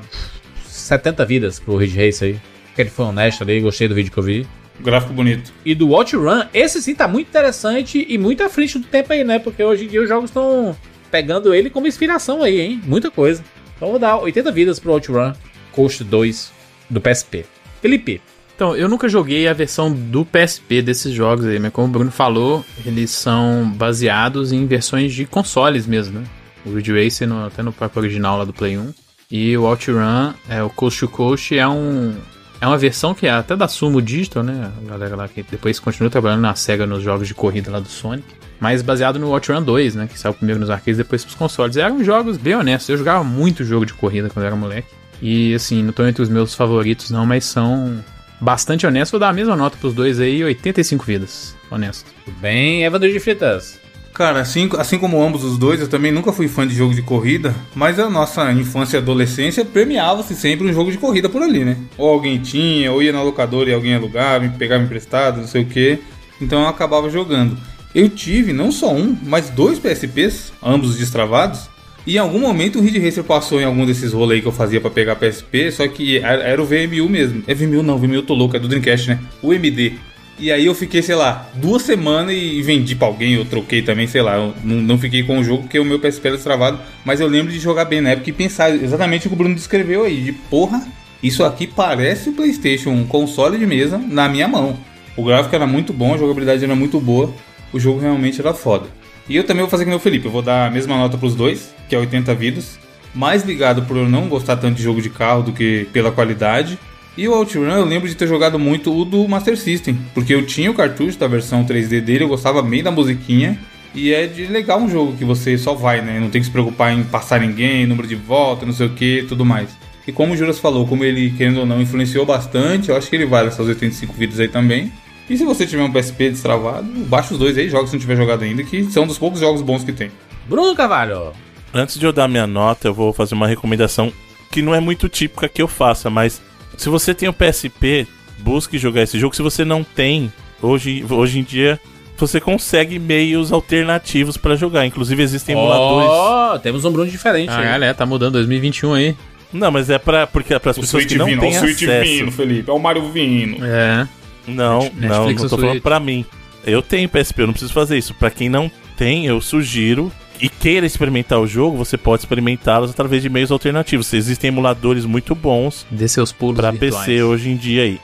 70 vidas pro Ridge Racer aí. Porque ele foi honesto ali, gostei do vídeo que eu vi. Gráfico bonito. E do Watch Run, esse sim tá muito interessante e muito à frente do tempo aí, né? Porque hoje em dia os jogos estão pegando ele como inspiração aí, hein? Muita coisa. Então vou dar 80 vidas pro Watch Run Coast 2 do PSP. Felipe, Então, eu nunca joguei a versão do PSP desses jogos aí, mas como o Bruno falou, eles são baseados em versões de consoles mesmo, né? O Ridge Racer no- até no próprio original lá do Play 1. E o OutRun, é, o Coast to Coast, é um... É uma versão que é até da Sumo Digital, né? A galera lá que depois continua trabalhando na SEGA nos jogos de corrida lá do Sonic. Mas baseado no OutRun 2, né? Que saiu primeiro nos arcades depois pros consoles. E eram jogos bem honestos. Eu jogava muito jogo de corrida quando era moleque. E assim, não estão entre os meus favoritos não, mas são bastante honestos. Vou dar a mesma nota pros dois aí, 85 vidas. Honesto. tudo bem? Evandro de Fritas. Cara, assim, assim como ambos os dois, eu também nunca fui fã de jogo de corrida, mas a nossa infância e adolescência premiava-se sempre um jogo de corrida por ali, né? Ou alguém tinha, ou ia na locadora e alguém alugava, me pegava emprestado, não sei o que. Então eu acabava jogando. Eu tive não só um, mas dois PSPs, ambos destravados. E em algum momento o Ridge Racer passou em algum desses rolês que eu fazia pra pegar PSP, só que era, era o VMU mesmo. É VMU não, VMU tô louco, é do Dreamcast, né? O MD. E aí eu fiquei, sei lá, duas semanas e vendi pra alguém, eu troquei também, sei lá. Eu não, não fiquei com o jogo porque o meu PSP era destravado, mas eu lembro de jogar bem na época e pensar exatamente o que o Bruno descreveu aí, de porra, isso aqui parece o Playstation, um console de mesa na minha mão. O gráfico era muito bom, a jogabilidade era muito boa, o jogo realmente era foda. E eu também vou fazer que nem o Felipe, eu vou dar a mesma nota pros dois, que é 80 vidas. Mais ligado por eu não gostar tanto de jogo de carro do que pela qualidade. E o OutRun eu lembro de ter jogado muito o do Master System, porque eu tinha o cartucho da versão 3D dele, eu gostava bem da musiquinha. E é de legal um jogo que você só vai, né? Não tem que se preocupar em passar ninguém, número de volta, não sei o que, tudo mais. E como o Juras falou, como ele, querendo ou não, influenciou bastante, eu acho que ele vale essas 85 vidas aí também. E se você tiver um PSP destravado, baixa os dois aí, joga se não tiver jogado ainda, que são dos poucos jogos bons que tem. Bruno Carvalho. Antes de eu dar minha nota, eu vou fazer uma recomendação que não é muito típica que eu faça, mas se você tem o PSP, busque jogar esse jogo. Se você não tem, hoje, hoje em dia você consegue meios alternativos pra jogar. Inclusive existem emuladores. Ó, temos um Bruno diferente. Ah, galera, tá mudando 2021 aí. Não, mas é para porque para as pessoas Switch que não vindo, têm ó, o Switch acesso. vindo, Felipe, é o Mario vindo. É. Não, Netflix não, não tô falando pra mim. Eu tenho PSP, eu não preciso fazer isso. Pra quem não tem, eu sugiro e queira experimentar o jogo, você pode experimentá-los através de meios alternativos. Existem emuladores muito bons Dê seus pulos pra virtuais. PC hoje em dia aí.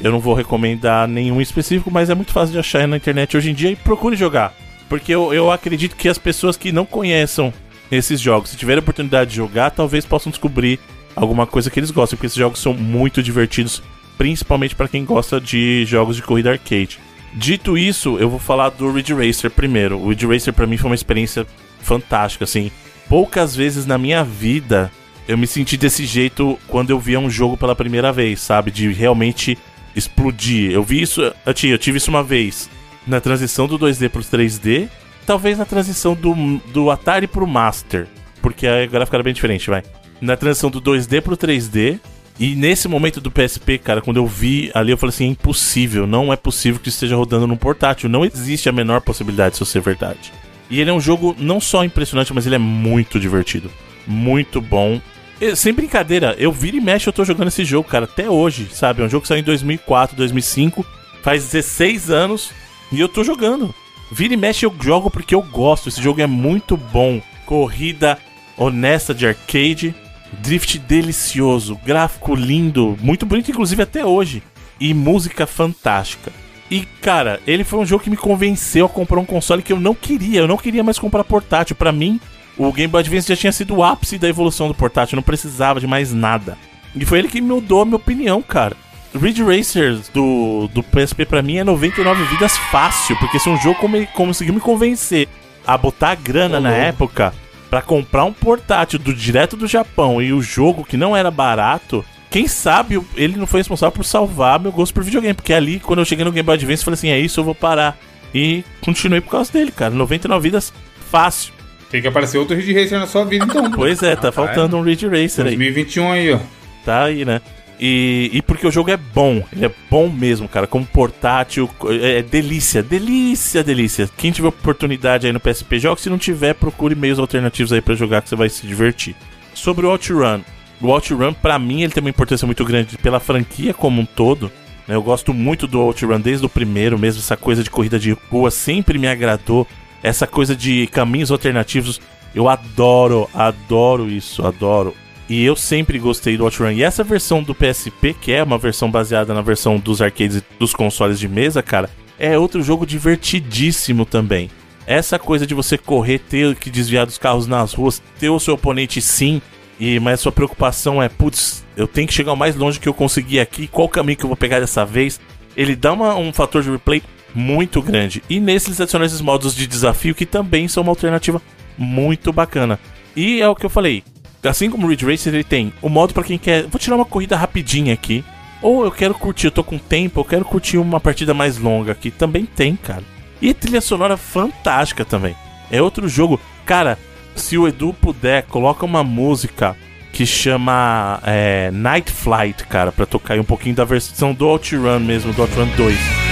Eu não vou recomendar nenhum específico, mas é muito fácil de achar na internet hoje em dia e procure jogar. Porque eu, eu acredito que as pessoas que não conheçam esses jogos, se tiverem a oportunidade de jogar, talvez possam descobrir alguma coisa que eles gostem, porque esses jogos são muito divertidos, principalmente para quem gosta de jogos de corrida arcade. Dito isso, eu vou falar do Ridge Racer primeiro. O Ridge Racer pra mim foi uma experiência fantástica, assim. Poucas vezes na minha vida eu me senti desse jeito quando eu via um jogo pela primeira vez, sabe? De realmente explodir. Eu vi isso, eu tive, eu tive isso uma vez na transição do 2D pro 3D, talvez na transição do, do Atari pro Master, porque aí o gráfico era bem diferente, vai. Na transição do 2D pro 3D, e nesse momento do PSP, cara, quando eu vi ali, eu falei assim: é impossível, não é possível que esteja rodando num portátil. Não existe a menor possibilidade disso ser verdade. E ele é um jogo não só impressionante, mas ele é muito divertido. Muito bom. E, sem brincadeira, eu viro e mexe, eu tô jogando esse jogo, cara, até hoje, sabe? É um jogo que saiu em 2004, 2005, faz 16 anos, e eu tô jogando. Vira e mexe, eu jogo porque eu gosto. Esse jogo é muito bom. Corrida honesta de arcade, drift delicioso, gráfico lindo, muito bonito, inclusive até hoje, e música fantástica. E cara, ele foi um jogo que me convenceu a comprar um console que eu não queria. Eu não queria mais comprar portátil. Pra mim, o Game Boy Advance já tinha sido o ápice da evolução do portátil. Eu não precisava de mais nada. E foi ele que mudou a minha opinião, cara. Ridge Racers do, do PSP pra mim é 99 vidas fácil, porque se um jogo come- conseguiu me convencer a botar grana na época pra comprar um portátil do direto do Japão e o jogo que não era barato, quem sabe ele não foi responsável por salvar meu gosto por videogame, porque ali quando eu cheguei no Game Boy Advance eu falei assim, é isso, eu vou parar. E continuei por causa dele, cara. 99 vidas fácil. Tem que aparecer outro Ridge Racer na sua vida, então. Pois é, tá Rapaz. faltando um Ridge Racer aí. 2021 aí, ó. Tá aí, né? E, e porque o jogo é bom, ele é bom mesmo, cara. Como portátil, é, é delícia, delícia, delícia. Quem tiver oportunidade aí no PSP, joga. Se não tiver, procure meios alternativos aí pra jogar que você vai se divertir. Sobre o OutRun. O OutRun, pra mim, ele tem uma importância muito grande pela franquia como um todo. né? Eu gosto muito do OutRun desde o primeiro mesmo. Essa coisa de corrida de rua sempre me agradou. Essa coisa de caminhos alternativos, eu adoro, adoro isso, adoro. E eu sempre gostei do OutRun. E essa versão do PSP, que é uma versão baseada na versão dos arcades dos consoles de mesa, cara, é outro jogo divertidíssimo também. Essa coisa de você correr, ter que desviar dos carros nas ruas, ter o seu oponente sim, e mas sua preocupação é, putz, eu tenho que chegar o mais longe que eu conseguir aqui, qual caminho que eu vou pegar dessa vez? Ele dá uma- um fator de replay muito grande. E nesses eles adicionam esses modos de desafio que também são uma alternativa muito bacana. E é o que eu falei, assim como o Ridge Racer, ele tem o modo pra quem quer, vou tirar uma corrida rapidinha aqui, ou eu quero curtir, eu tô com tempo, eu quero curtir uma partida mais longa aqui, também tem, cara. E trilha sonora fantástica também. É outro jogo, cara, se o Edu puder, coloca uma música que chama é, Night Flight, cara, pra tocar aí um pouquinho da versão do OutRun mesmo, do OutRun 2.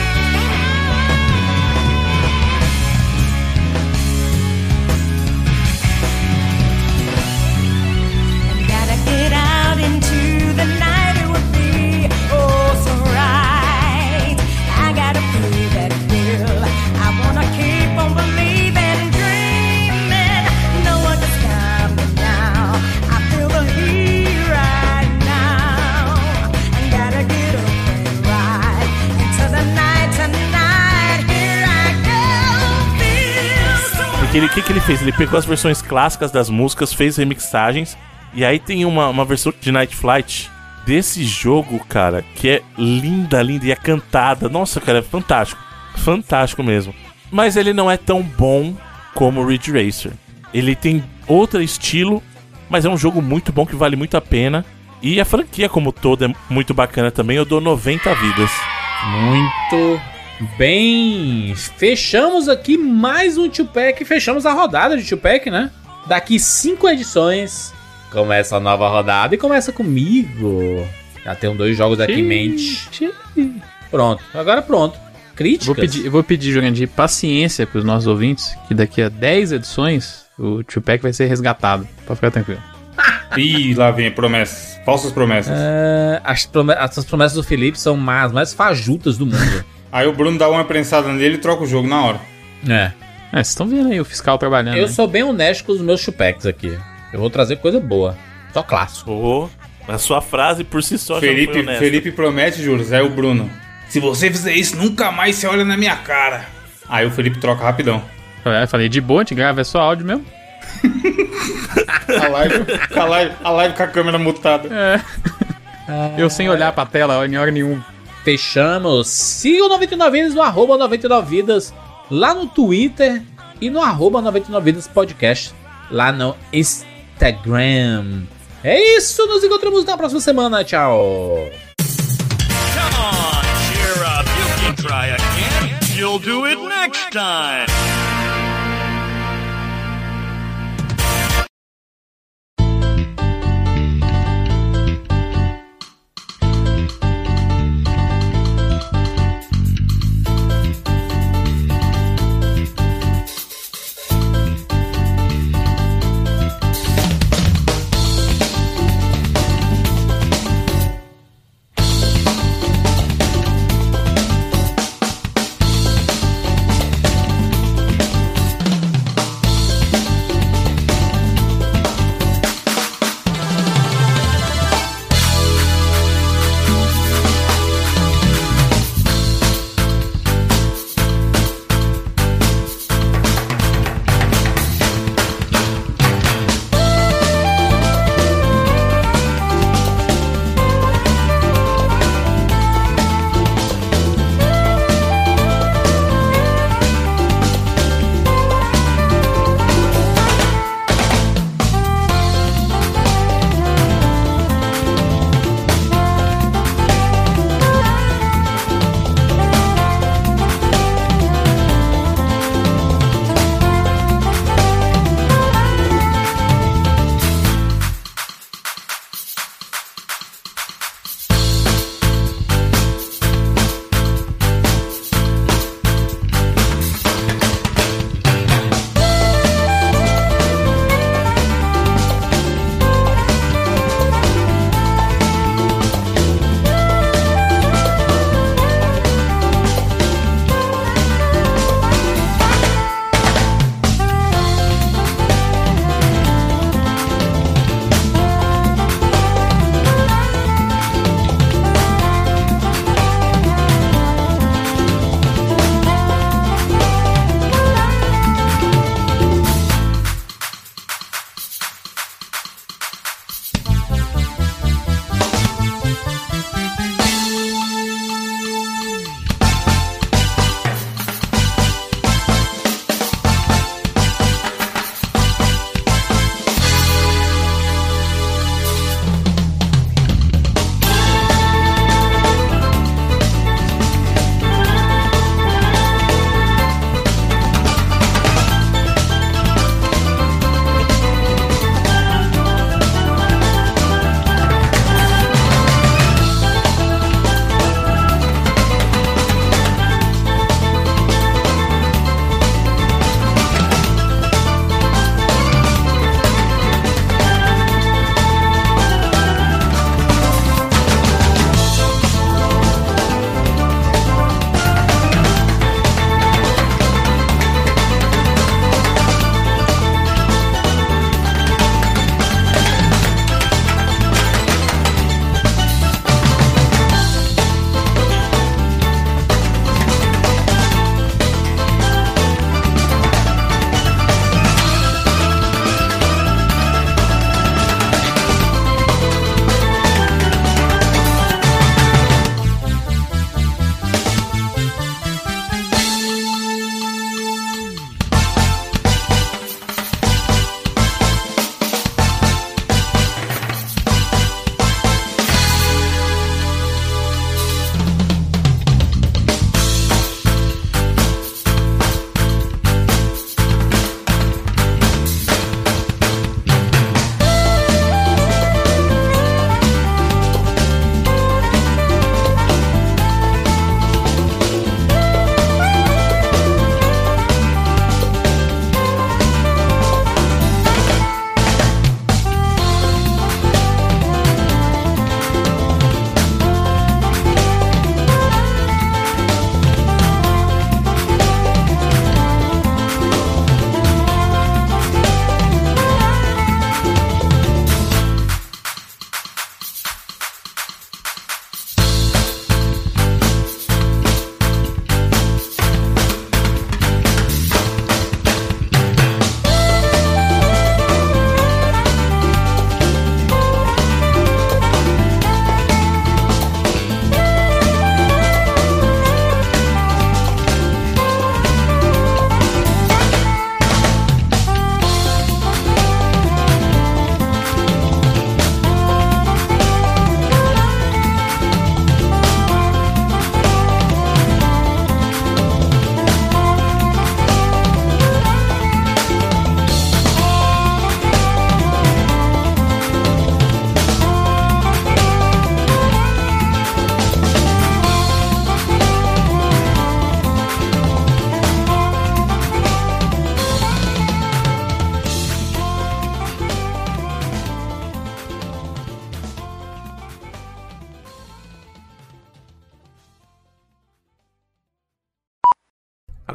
Ele, que, que ele fez? Ele pegou as versões clássicas das músicas, fez remixagens, e aí tem uma, uma versão de Night Flight desse jogo, cara, que é linda, linda, e é cantada. Nossa, cara, é fantástico. Fantástico mesmo. Mas ele não é tão bom como Ridge Racer. Ele tem outro estilo, mas é um jogo muito bom que vale muito a pena. E a franquia como toda é muito bacana também. Eu dou 90 vidas. Muito bem. Fechamos aqui mais um Tupac. Fechamos a rodada de Tupac, né? Daqui cinco edições começa a nova rodada e começa comigo. Já tenho dois jogos aqui em mente. Pronto, agora pronto. Críticas. Vou pedir, eu vou pedir, Jurandir, paciência pros nossos ouvintes, que daqui a 10 edições o Tupac vai ser resgatado. Pode ficar tranquilo. [LAUGHS] Ih, lá vem promessas. Falsas promessas. É, as, prome- as promessas do Felipe são mais, mais fajutas do mundo. [LAUGHS] Aí o Bruno dá uma prensada nele e troca o jogo na hora. é. É, vocês estão vendo aí o fiscal trabalhando. Eu né? sou bem honesto com os meus chupecs aqui. Eu vou trazer coisa boa. Só clássico. Ô, a sua frase por si só já Felipe, foi honesta. Felipe promete, juros, é o Bruno. Se você fizer isso, nunca mais você olha na minha cara. Aí o Felipe troca rapidão. É, falei, de boa, a gente grava, é só áudio mesmo. [LAUGHS] A live, a live, a live com a câmera mutada. Eu sem olhar pra tela em hora nenhuma. Fechamos. Siga o 99 Vidas no arroba 99 Vidas lá no Twitter e no arroba 99 Vidas Podcast lá no Instagram. É isso, nos encontramos na próxima semana. Tchau. Come on, cheer up. You can try again. You'll do it next time.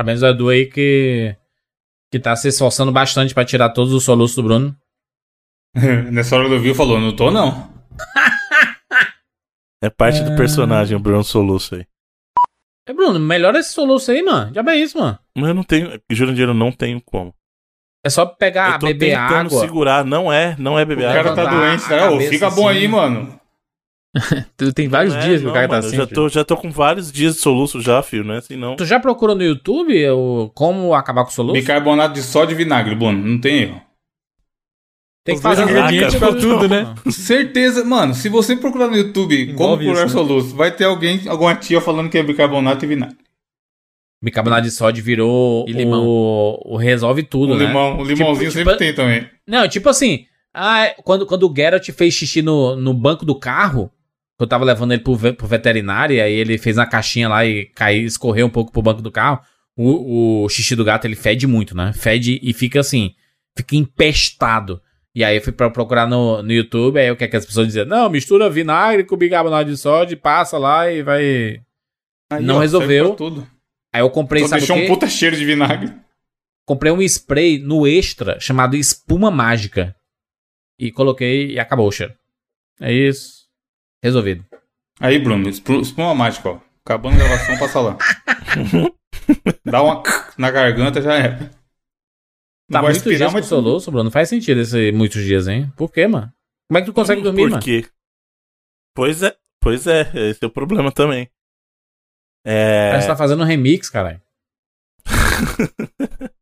Parabéns ao Edu aí que, que tá se esforçando bastante pra tirar todos os soluços do Bruno. [LAUGHS] Nessa hora do viu falou, não tô não. [LAUGHS] É parte do personagem, o Bruno Soluço aí. É, Bruno, melhora esse soluço aí, mano. Já é isso, mano. Mas eu não tenho, Jurandir, eu não tenho como. É só pegar, eu tô beber tentando água. segurar, não é, não é beber O água. cara tá doente, a né? Ô, fica bom assim. aí, mano. [LAUGHS] Tem vários é, dias que não, o cara tá mano, eu assim. já tô, já tô com vários dias de soluço já, filho, não é assim não. Tu já procurou no YouTube o, como acabar com o soluço? Bicarbonato de sódio e vinagre, Bruno. Não tem erro. Tem que fazer um Caraca, ingrediente pra tudo, né? né? Certeza, mano. Se você procurar no YouTube como Envolve curar isso, né? soluço, vai ter alguém, alguma tia falando que é bicarbonato e vinagre. Bicarbonato de sódio virou E limão. O, o resolve tudo, O, né? limão, o limãozinho Tipo- sempre tipo- tem também. Não, tipo assim, ah, quando, quando o Geralt fez xixi no, no banco do carro, eu tava levando ele pro, ve- pro veterinário, e aí ele fez na caixinha lá e caiu, escorreu um pouco pro banco do carro. O, o xixi do gato, ele fede muito, né? Fede e fica assim, fica empestado. E aí eu fui pra procurar no, no YouTube, aí o que é que as pessoas diziam? Não, mistura vinagre com bicarbonato de sódio, passa lá e vai... Aí, Não ó, resolveu. Aí eu comprei, Só sabe o deixou um puta cheiro de vinagre. Comprei um spray no Extra chamado Espuma Mágica. E coloquei e acabou o cheiro. É isso. Resolvido. Aí, Bruno, espuma mágica, ó. Acabando a gravação, passa lá. [LAUGHS] Dá uma na garganta, já é. Não Tá muitos respirar, dias com mas- soluço, Bruno. Não faz sentido esse muitos dias, hein? Por quê, mano? Como é que tu consegue dormir, Por mano? quê? Pois é, pois é, esse é o problema também. É, que tá fazendo um remix, caralho. [LAUGHS]